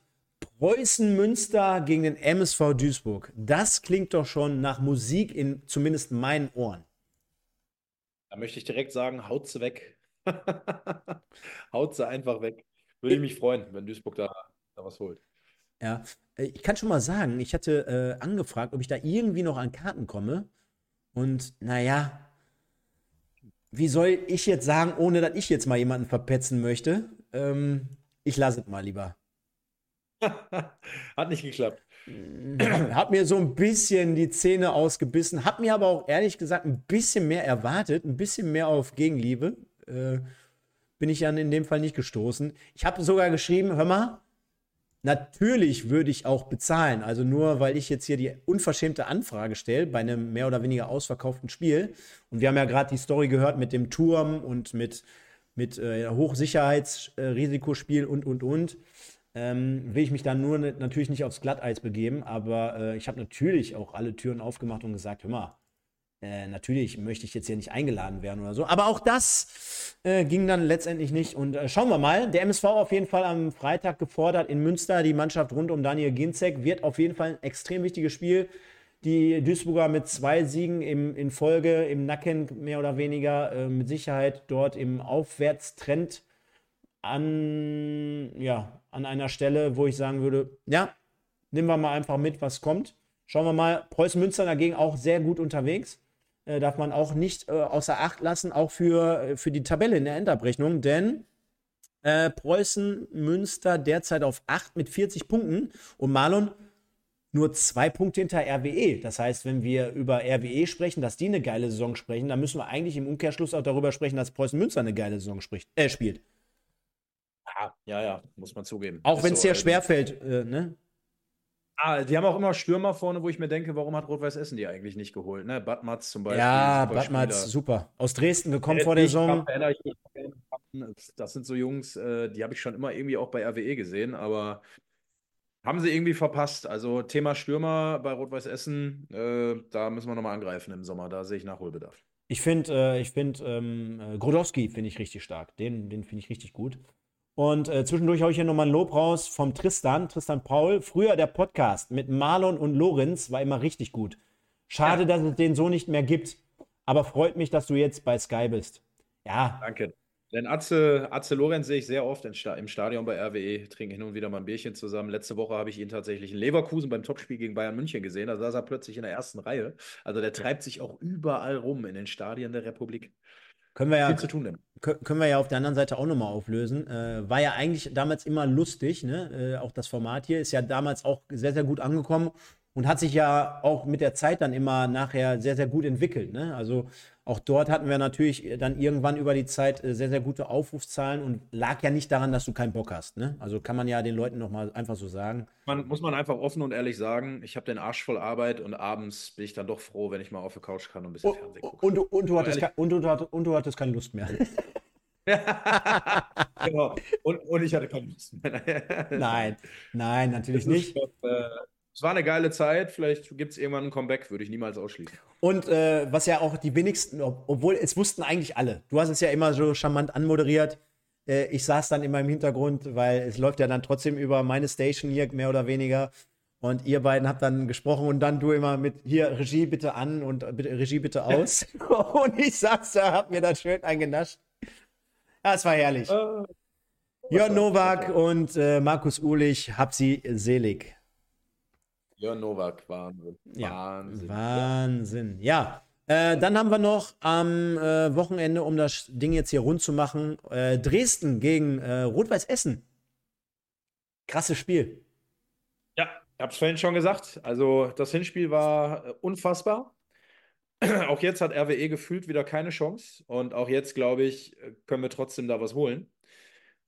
Preußen Münster gegen den MSV Duisburg. Das klingt doch schon nach Musik in zumindest meinen Ohren. Da möchte ich direkt sagen, haut sie weg. haut sie einfach weg. Würde ich mich freuen, wenn Duisburg da, da was holt. Ja, äh, ich kann schon mal sagen, ich hatte äh, angefragt, ob ich da irgendwie noch an Karten komme. Und naja, wie soll ich jetzt sagen, ohne dass ich jetzt mal jemanden verpetzen möchte? Ähm, ich lasse es mal lieber. Hat nicht geklappt. Hab mir so ein bisschen die Zähne ausgebissen, hab mir aber auch ehrlich gesagt ein bisschen mehr erwartet, ein bisschen mehr auf Gegenliebe. Äh, bin ich dann in dem Fall nicht gestoßen. Ich habe sogar geschrieben, hör mal, Natürlich würde ich auch bezahlen. Also nur weil ich jetzt hier die unverschämte Anfrage stelle bei einem mehr oder weniger ausverkauften Spiel. Und wir haben ja gerade die Story gehört mit dem Turm und mit, mit äh, Hochsicherheitsrisikospiel und, und, und. Ähm, will ich mich dann nur ne, natürlich nicht aufs Glatteis begeben. Aber äh, ich habe natürlich auch alle Türen aufgemacht und gesagt, hör mal, äh, natürlich möchte ich jetzt hier nicht eingeladen werden oder so. Aber auch das äh, ging dann letztendlich nicht. Und äh, schauen wir mal. Der MSV auf jeden Fall am Freitag gefordert in Münster. Die Mannschaft rund um Daniel Ginzek wird auf jeden Fall ein extrem wichtiges Spiel. Die Duisburger mit zwei Siegen im, in Folge im Nacken, mehr oder weniger, äh, mit Sicherheit dort im Aufwärtstrend an, ja, an einer Stelle, wo ich sagen würde, ja, nehmen wir mal einfach mit, was kommt. Schauen wir mal. Preußen Münster dagegen auch sehr gut unterwegs äh, darf man auch nicht äh, außer Acht lassen, auch für, äh, für die Tabelle in der Endabrechnung, denn äh, Preußen Münster derzeit auf 8 mit 40 Punkten und Marlon nur zwei Punkte hinter RWE. Das heißt, wenn wir über RWE sprechen, dass die eine geile Saison sprechen, dann müssen wir eigentlich im Umkehrschluss auch darüber sprechen, dass Preußen Münster eine geile Saison spricht, äh, spielt. Ja, ja, muss man zugeben. Auch wenn es so, dir schwerfällt, äh, ne? Ah, die haben auch immer Stürmer vorne, wo ich mir denke, warum hat Rot-Weiß Essen die eigentlich nicht geholt? Ne? Badmatz zum Beispiel. Ja, Badmatz, super. Aus Dresden gekommen vor der Saison. Das sind so Jungs, äh, die habe ich schon immer irgendwie auch bei RWE gesehen, aber haben sie irgendwie verpasst. Also Thema Stürmer bei Rot-Weiß Essen, äh, da müssen wir nochmal angreifen im Sommer. Da sehe ich Nachholbedarf. Ich finde, äh, ich finde, ähm, äh, Grodowski finde ich richtig stark. Den, den finde ich richtig gut. Und äh, zwischendurch haue ich hier nochmal ein Lob raus vom Tristan, Tristan Paul. Früher der Podcast mit Marlon und Lorenz war immer richtig gut. Schade, ja. dass es den so nicht mehr gibt. Aber freut mich, dass du jetzt bei Sky bist. Ja. Danke. Denn Atze, Atze Lorenz sehe ich sehr oft im Stadion bei RWE, trinke hin und wieder mal ein Bierchen zusammen. Letzte Woche habe ich ihn tatsächlich in Leverkusen beim Topspiel gegen Bayern München gesehen. Da saß er plötzlich in der ersten Reihe. Also der treibt sich auch überall rum in den Stadien der Republik. Können wir ja, Viel zu tun denn. können wir ja auf der anderen Seite auch nochmal auflösen. Äh, war ja eigentlich damals immer lustig, ne? Äh, auch das Format hier ist ja damals auch sehr, sehr gut angekommen und hat sich ja auch mit der Zeit dann immer nachher sehr, sehr gut entwickelt. Ne? Also auch dort hatten wir natürlich dann irgendwann über die Zeit äh, sehr, sehr gute Aufrufszahlen und lag ja nicht daran, dass du keinen Bock hast. Ne? Also kann man ja den Leuten nochmal einfach so sagen. Man, muss man einfach offen und ehrlich sagen, ich habe den Arsch voll Arbeit und abends bin ich dann doch froh, wenn ich mal auf der Couch kann und ein bisschen oh, Fernsehen gucke. Und, und, du hattest und, du, und du hattest keine Lust mehr. genau. Und, und ich hatte keine Lust mehr. nein, nein, natürlich nicht. Doch, äh, es war eine geile Zeit. Vielleicht gibt es irgendwann ein Comeback, würde ich niemals ausschließen. Und äh, was ja auch die wenigsten, obwohl es wussten eigentlich alle. Du hast es ja immer so charmant anmoderiert. Äh, ich saß dann immer im Hintergrund, weil es läuft ja dann trotzdem über meine Station hier, mehr oder weniger. Und ihr beiden habt dann gesprochen und dann du immer mit hier Regie bitte an und bitte, Regie bitte aus. und ich saß da, hab mir da schön eingenascht. Ja, es war herrlich. Uh, Jörn Nowak und äh, Markus Uhlich, hab sie selig. Jörn Nowak, Wahnsinn. Ja, Wahnsinn. Wahnsinn. Ja. Äh, dann haben wir noch am äh, Wochenende, um das Ding jetzt hier rund zu machen, äh, Dresden gegen äh, Rot-Weiß Essen. Krasses Spiel. Ja, ich habe es vorhin schon gesagt. Also das Hinspiel war äh, unfassbar. auch jetzt hat RWE gefühlt wieder keine Chance. Und auch jetzt, glaube ich, können wir trotzdem da was holen.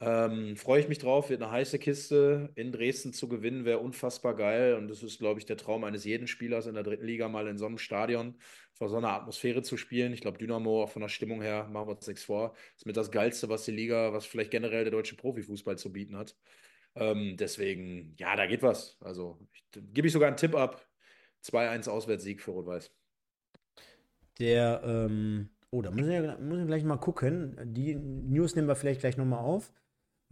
Ähm, Freue ich mich drauf, wird eine heiße Kiste. In Dresden zu gewinnen wäre unfassbar geil. Und das ist, glaube ich, der Traum eines jeden Spielers in der dritten Liga, mal in so einem Stadion vor so einer Atmosphäre zu spielen. Ich glaube, Dynamo, auch von der Stimmung her, machen wir uns nichts vor, ist mit das Geilste, was die Liga, was vielleicht generell der deutsche Profifußball zu bieten hat. Ähm, deswegen, ja, da geht was. Also gebe ich sogar einen Tipp ab. 2-1 Auswärtssieg für Rot-Weiß. Der, ähm, oh, da muss ich, muss ich gleich mal gucken. Die News nehmen wir vielleicht gleich nochmal auf.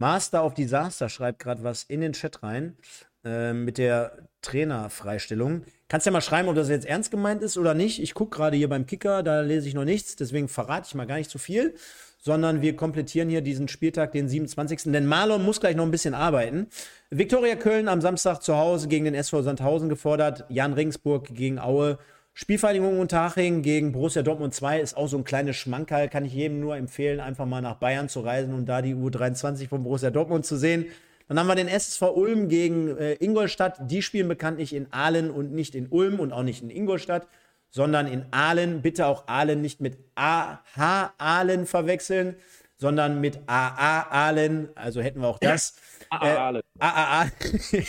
Master of Disaster schreibt gerade was in den Chat rein äh, mit der Trainerfreistellung. Kannst ja mal schreiben, ob das jetzt ernst gemeint ist oder nicht. Ich gucke gerade hier beim Kicker, da lese ich noch nichts, deswegen verrate ich mal gar nicht zu viel, sondern wir komplettieren hier diesen Spieltag, den 27. Denn Marlon muss gleich noch ein bisschen arbeiten. Viktoria Köln am Samstag zu Hause gegen den SV Sandhausen gefordert, Jan Ringsburg gegen Aue Spielvereinigung Unterhaching gegen Borussia Dortmund 2 ist auch so ein kleines Schmankerl. Kann ich jedem nur empfehlen, einfach mal nach Bayern zu reisen und da die U23 von Borussia Dortmund zu sehen. Dann haben wir den SSV Ulm gegen äh, Ingolstadt. Die spielen bekanntlich in Aalen und nicht in Ulm und auch nicht in Ingolstadt, sondern in Aalen. Bitte auch Aalen nicht mit AH Aalen verwechseln, sondern mit AA Aalen. Also hätten wir auch das. AA Ahlen. AA Ahlen.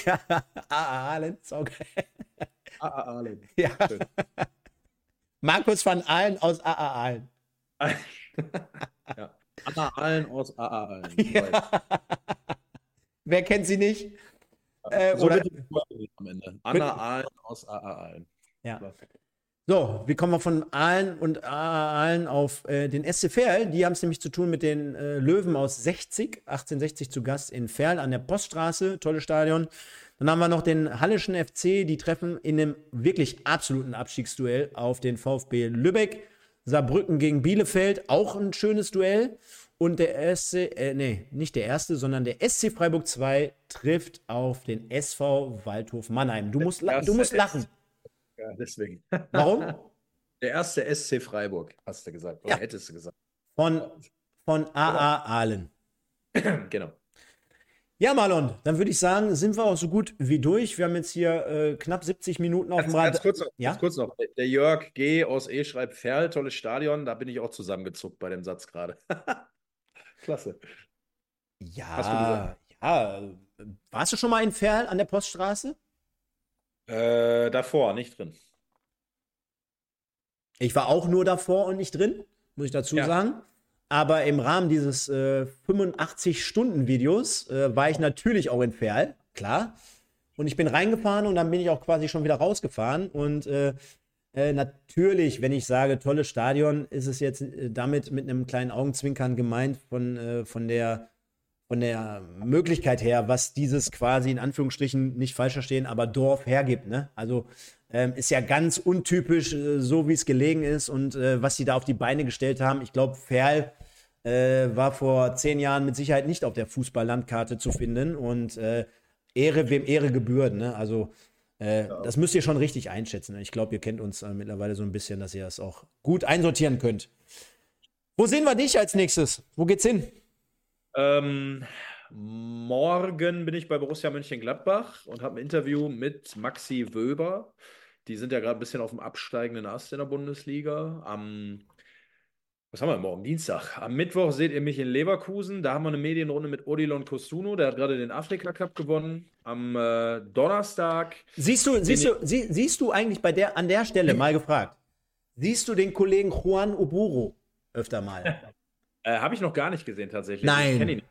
ja, AA Ahlen, ist auch geil. AA Ahlen. Ja. Markus van Ahlen aus AA Ahlen. ja. Anna Ahlen aus AA Ahlen. Ja. Wer kennt sie nicht? Äh, so oder, am Ende. Anna Ahlen aus AA Ahlen. Ja. So, wie kommen wir von Aalen und Aalen auf äh, den SC Verl? Die haben es nämlich zu tun mit den äh, Löwen aus 60, 1860 zu Gast in Verl an der Poststraße, tolles Stadion. Dann haben wir noch den Hallischen FC, die treffen in einem wirklich absoluten Abstiegsduell auf den VfB Lübeck. Saarbrücken gegen Bielefeld, auch ein schönes Duell. Und der erste, äh, nee, nicht der erste, sondern der SC Freiburg 2 trifft auf den SV Waldhof Mannheim. Du musst, du musst lachen. Ja, deswegen. Warum? Der erste SC Freiburg, hast du gesagt. Oder ja. hättest du gesagt. Von, von AA Aalen. genau. Ja, Marlon, dann würde ich sagen, sind wir auch so gut wie durch. Wir haben jetzt hier äh, knapp 70 Minuten auf dem Rad. Ganz kurz noch, ja? ganz kurz noch. Der Jörg G. aus E. schreibt Ferl, tolles Stadion. Da bin ich auch zusammengezuckt bei dem Satz gerade. Klasse. Ja, ja. Warst du schon mal in Ferl an der Poststraße? Äh, davor, nicht drin. Ich war auch nur davor und nicht drin, muss ich dazu ja. sagen. Aber im Rahmen dieses äh, 85-Stunden-Videos äh, war ich natürlich auch in Ferl, klar. Und ich bin reingefahren und dann bin ich auch quasi schon wieder rausgefahren. Und äh, äh natürlich, wenn ich sage, tolles Stadion, ist es jetzt äh, damit mit einem kleinen Augenzwinkern gemeint von, äh, von der von der Möglichkeit her, was dieses quasi in Anführungsstrichen nicht falsch verstehen, aber Dorf hergibt. Ne? Also ähm, ist ja ganz untypisch, äh, so wie es gelegen ist und äh, was sie da auf die Beine gestellt haben. Ich glaube, Ferl äh, war vor zehn Jahren mit Sicherheit nicht auf der Fußballlandkarte zu finden und äh, Ehre wem Ehre gebührt. Ne? Also äh, ja. das müsst ihr schon richtig einschätzen. Ich glaube, ihr kennt uns äh, mittlerweile so ein bisschen, dass ihr das auch gut einsortieren könnt. Wo sehen wir dich als nächstes? Wo geht's hin? Ähm, morgen bin ich bei Borussia Mönchengladbach und habe ein Interview mit Maxi Wöber. Die sind ja gerade ein bisschen auf dem absteigenden Ast in der Bundesliga. Am, was haben wir morgen? Dienstag. Am Mittwoch seht ihr mich in Leverkusen. Da haben wir eine Medienrunde mit Odilon Kosuno. Der hat gerade den Afrika Cup gewonnen. Am äh, Donnerstag. Siehst du, siehst, du, sie, siehst du eigentlich bei der, an der Stelle mal gefragt, siehst du den Kollegen Juan Oburo öfter mal? Äh, Habe ich noch gar nicht gesehen, tatsächlich. Nein.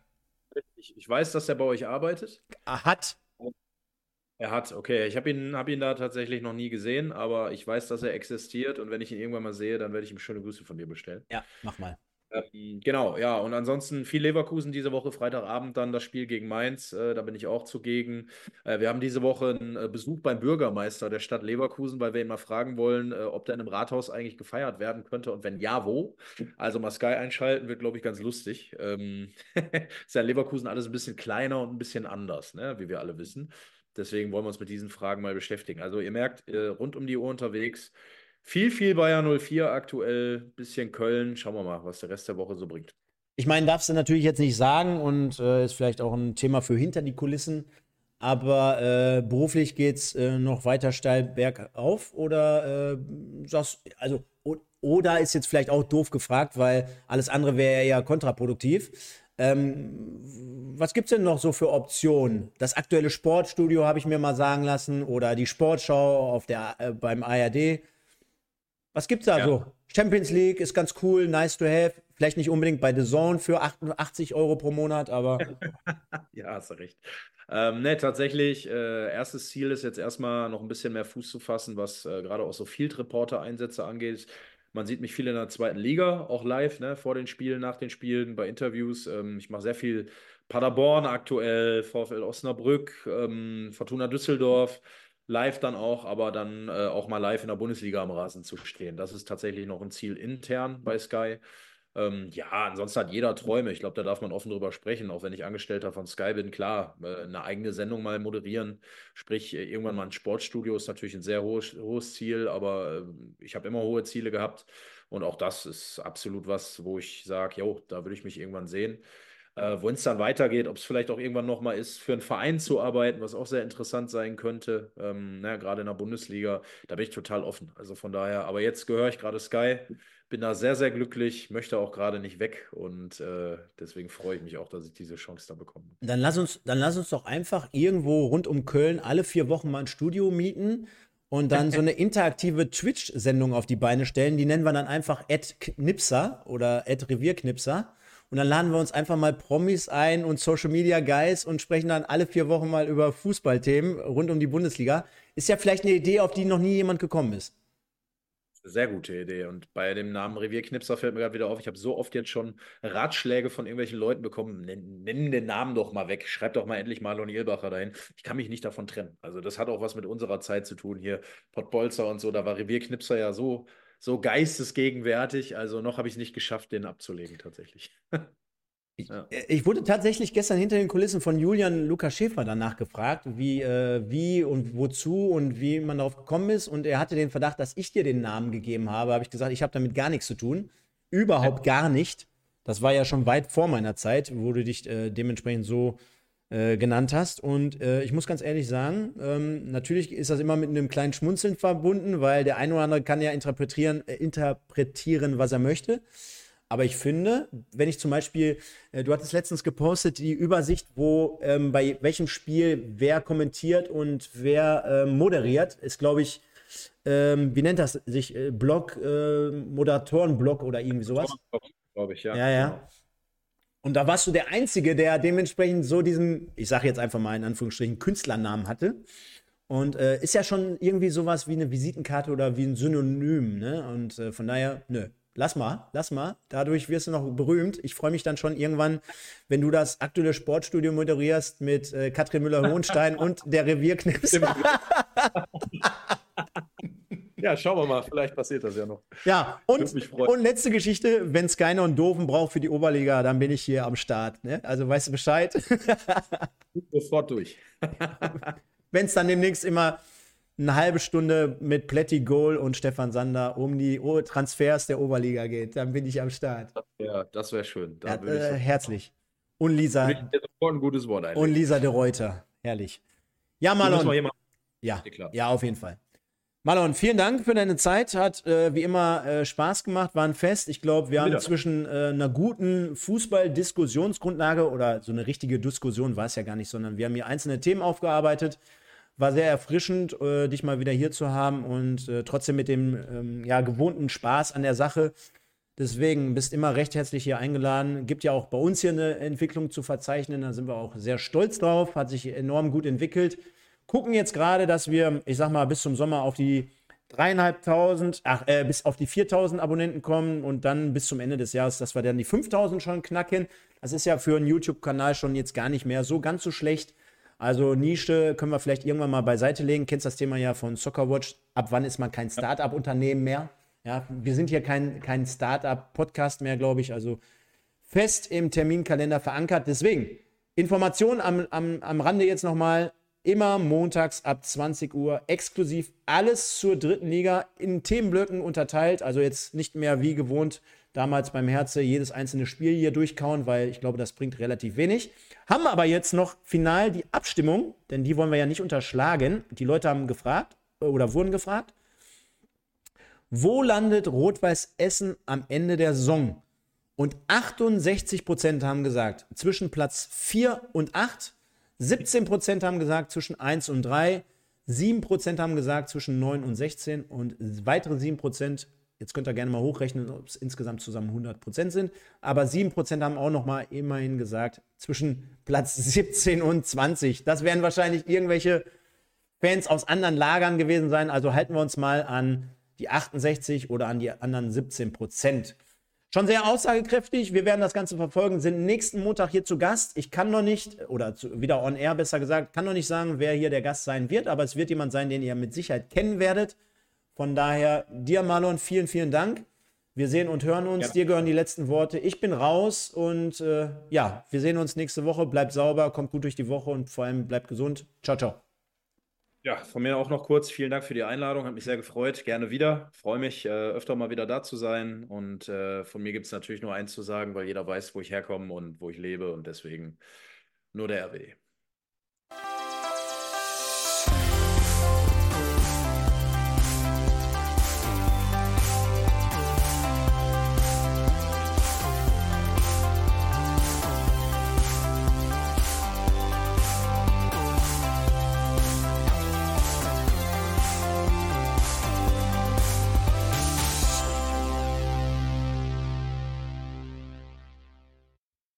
Ich, ich, ich, weiß, dass er bei euch arbeitet. Er hat. Er hat, okay. Ich habe ihn, hab ihn da tatsächlich noch nie gesehen, aber ich weiß, dass er existiert und wenn ich ihn irgendwann mal sehe, dann werde ich ihm schöne Grüße von dir bestellen. Ja, mach mal. Ähm, genau, ja. Und ansonsten viel Leverkusen diese Woche, Freitagabend dann das Spiel gegen Mainz. Äh, da bin ich auch zugegen. Äh, wir haben diese Woche einen äh, Besuch beim Bürgermeister der Stadt Leverkusen, weil wir ihn mal fragen wollen, äh, ob der in einem Rathaus eigentlich gefeiert werden könnte und wenn ja, wo. Also mal Sky einschalten, wird, glaube ich, ganz lustig. Ähm, ist ja in Leverkusen alles ein bisschen kleiner und ein bisschen anders, ne? wie wir alle wissen. Deswegen wollen wir uns mit diesen Fragen mal beschäftigen. Also ihr merkt, äh, rund um die Uhr unterwegs. Viel, viel Bayern 04 aktuell, bisschen Köln. Schauen wir mal, was der Rest der Woche so bringt. Ich meine, darfst du natürlich jetzt nicht sagen und äh, ist vielleicht auch ein Thema für hinter die Kulissen. Aber äh, beruflich geht es äh, noch weiter steil bergauf oder äh, sagst also oder ist jetzt vielleicht auch doof gefragt, weil alles andere wäre ja kontraproduktiv. Ähm, was gibt es denn noch so für Optionen? Das aktuelle Sportstudio habe ich mir mal sagen lassen oder die Sportschau auf der, äh, beim ARD. Was gibt's da ja. so? Champions League ist ganz cool, nice to have. Vielleicht nicht unbedingt bei The Zone für 88 Euro pro Monat, aber. ja, hast du recht. Ähm, ne, tatsächlich, äh, erstes Ziel ist jetzt erstmal noch ein bisschen mehr Fuß zu fassen, was äh, gerade auch so Field Reporter-Einsätze angeht. Man sieht mich viel in der zweiten Liga, auch live, ne, vor den Spielen, nach den Spielen, bei Interviews. Ähm, ich mache sehr viel Paderborn aktuell, VfL Osnabrück, ähm, Fortuna Düsseldorf live dann auch, aber dann äh, auch mal live in der Bundesliga am Rasen zu stehen. Das ist tatsächlich noch ein Ziel intern bei Sky. Ähm, ja, ansonsten hat jeder Träume. Ich glaube, da darf man offen drüber sprechen, auch wenn ich Angestellter von Sky bin. Klar, äh, eine eigene Sendung mal moderieren, sprich äh, irgendwann mal ein Sportstudio ist natürlich ein sehr hohes, hohes Ziel, aber äh, ich habe immer hohe Ziele gehabt und auch das ist absolut was, wo ich sage, jo, da würde ich mich irgendwann sehen. Äh, Wenn es dann weitergeht, ob es vielleicht auch irgendwann nochmal ist, für einen Verein zu arbeiten, was auch sehr interessant sein könnte, ähm, na, gerade in der Bundesliga, da bin ich total offen. Also von daher, aber jetzt gehöre ich gerade Sky, bin da sehr, sehr glücklich, möchte auch gerade nicht weg und äh, deswegen freue ich mich auch, dass ich diese Chance da bekomme. Dann lass uns, dann lass uns doch einfach irgendwo rund um Köln alle vier Wochen mal ein Studio mieten und dann so eine interaktive Twitch-Sendung auf die Beine stellen. Die nennen wir dann einfach Ed Knipser oder Ed Revierknipser. Und dann laden wir uns einfach mal Promis ein und Social Media Guys und sprechen dann alle vier Wochen mal über Fußballthemen rund um die Bundesliga. Ist ja vielleicht eine Idee, auf die noch nie jemand gekommen ist. Sehr gute Idee. Und bei dem Namen Revierknipser fällt mir gerade wieder auf, ich habe so oft jetzt schon Ratschläge von irgendwelchen Leuten bekommen. Nenn, den Namen doch mal weg. Schreib doch mal endlich Marlon Ilbacher dahin. Ich kann mich nicht davon trennen. Also, das hat auch was mit unserer Zeit zu tun hier. Pottbolzer und so, da war Revierknipser ja so, so geistesgegenwärtig. Also, noch habe ich es nicht geschafft, den abzulegen, tatsächlich. Ich, ja. Äh, ich, wurde tatsächlich gestern hinter den Kulissen von Julian Lukas Schäfer danach gefragt, wie, äh, wie und wozu und wie man darauf gekommen ist. Und er hatte den Verdacht, dass ich dir den Namen gegeben habe. Habe ich gesagt, ich habe damit gar nichts zu tun. Überhaupt gar nicht. Das war ja schon weit vor meiner Zeit, wo du dich äh, dementsprechend so äh, genannt hast. Und äh, ich muss ganz ehrlich sagen, ähm, natürlich ist das immer mit einem kleinen Schmunzeln verbunden, weil der eine oder andere kann ja interpretieren, äh, interpretieren was er möchte. Aber ich finde, wenn ich zum Beispiel, äh, du hattest letztens gepostet, die Übersicht, wo ähm, bei welchem Spiel wer kommentiert und wer äh, moderiert, ist, glaube ich, ähm, wie nennt das sich? Äh, Blog, äh, Moderatorenblog oder irgendwie sowas? Glaube ich, ja. Ja, ja. Genau. Und da warst du der Einzige, der dementsprechend so diesen, ich sage jetzt einfach mal in Anführungsstrichen, Künstlernamen hatte. Und äh, ist ja schon irgendwie sowas wie eine Visitenkarte oder wie ein Synonym, ne? Und äh, von daher, nö, lass mal, lass mal. Dadurch wirst du noch berühmt. Ich freue mich dann schon irgendwann, wenn du das aktuelle Sportstudio moderierst mit äh, Katrin Müller-Hohenstein und der Revierknips. Ja, schauen wir mal, vielleicht passiert das ja noch. Ja, und, und letzte Geschichte, wenn Skyner und Doofen braucht für die Oberliga, dann bin ich hier am Start. Ne? Also weißt du Bescheid? Sofort durch. wenn es dann demnächst immer eine halbe Stunde mit Plätti Goal und Stefan Sander um die Transfers der Oberliga geht. Dann bin ich am Start. Ja, das wäre schön. Ja, äh, herzlich. Und Lisa. Ein gutes Wort eigentlich. Und Lisa de Reuter. Herrlich. Ja, Marlon. Ja, ja, auf jeden Fall. Marlon, vielen Dank für deine Zeit. Hat äh, wie immer äh, Spaß gemacht, war ein Fest. Ich glaube, wir haben zwischen äh, einer guten Fußball-Diskussionsgrundlage oder so eine richtige Diskussion war es ja gar nicht, sondern wir haben hier einzelne Themen aufgearbeitet. War sehr erfrischend, äh, dich mal wieder hier zu haben und äh, trotzdem mit dem ähm, ja, gewohnten Spaß an der Sache. Deswegen bist immer recht herzlich hier eingeladen. Gibt ja auch bei uns hier eine Entwicklung zu verzeichnen. Da sind wir auch sehr stolz drauf. Hat sich enorm gut entwickelt. Gucken jetzt gerade, dass wir, ich sag mal, bis zum Sommer auf die dreieinhalbtausend, ach, äh, bis auf die 4000 Abonnenten kommen und dann bis zum Ende des Jahres, dass wir dann die 5000 schon knacken. Das ist ja für einen YouTube-Kanal schon jetzt gar nicht mehr so ganz so schlecht. Also Nische können wir vielleicht irgendwann mal beiseite legen. Kennst das Thema ja von Soccerwatch. Ab wann ist man kein Start-up-Unternehmen mehr? Ja, wir sind hier kein, kein Start-up-Podcast mehr, glaube ich. Also fest im Terminkalender verankert. Deswegen, Informationen am, am, am Rande jetzt nochmal. Immer montags ab 20 Uhr exklusiv alles zur dritten Liga in Themenblöcken unterteilt. Also jetzt nicht mehr wie gewohnt damals beim Herze jedes einzelne Spiel hier durchkauen, weil ich glaube, das bringt relativ wenig. Haben aber jetzt noch final die Abstimmung, denn die wollen wir ja nicht unterschlagen. Die Leute haben gefragt oder wurden gefragt. Wo landet Rot-Weiß Essen am Ende der Saison? Und 68% haben gesagt, zwischen Platz 4 und 8. 17% haben gesagt, zwischen 1 und 3. 7% haben gesagt, zwischen 9 und 16. Und weitere 7% Jetzt könnt ihr gerne mal hochrechnen, ob es insgesamt zusammen 100% sind. Aber 7% haben auch noch mal immerhin gesagt, zwischen Platz 17 und 20. Das werden wahrscheinlich irgendwelche Fans aus anderen Lagern gewesen sein. Also halten wir uns mal an die 68 oder an die anderen 17% Schon sehr aussagekräftig. Wir werden das Ganze verfolgen, sind nächsten Montag hier zu Gast. Ich kann noch nicht, oder zu, wieder on air besser gesagt, kann noch nicht sagen, wer hier der Gast sein wird, aber es wird jemand sein, den ihr mit Sicherheit kennen werdet. Von daher, dir, Marlon, vielen, vielen Dank. Wir sehen und hören uns. Ja. Dir gehören die letzten Worte. Ich bin raus und äh, ja, wir sehen uns nächste Woche. Bleibt sauber, kommt gut durch die Woche und vor allem bleibt gesund. Ciao, ciao. Ja, von mir auch noch kurz. Vielen Dank für die Einladung. Hat mich sehr gefreut. Gerne wieder. Freue mich, äh, öfter mal wieder da zu sein. Und äh, von mir gibt es natürlich nur eins zu sagen, weil jeder weiß, wo ich herkomme und wo ich lebe. Und deswegen nur der RW.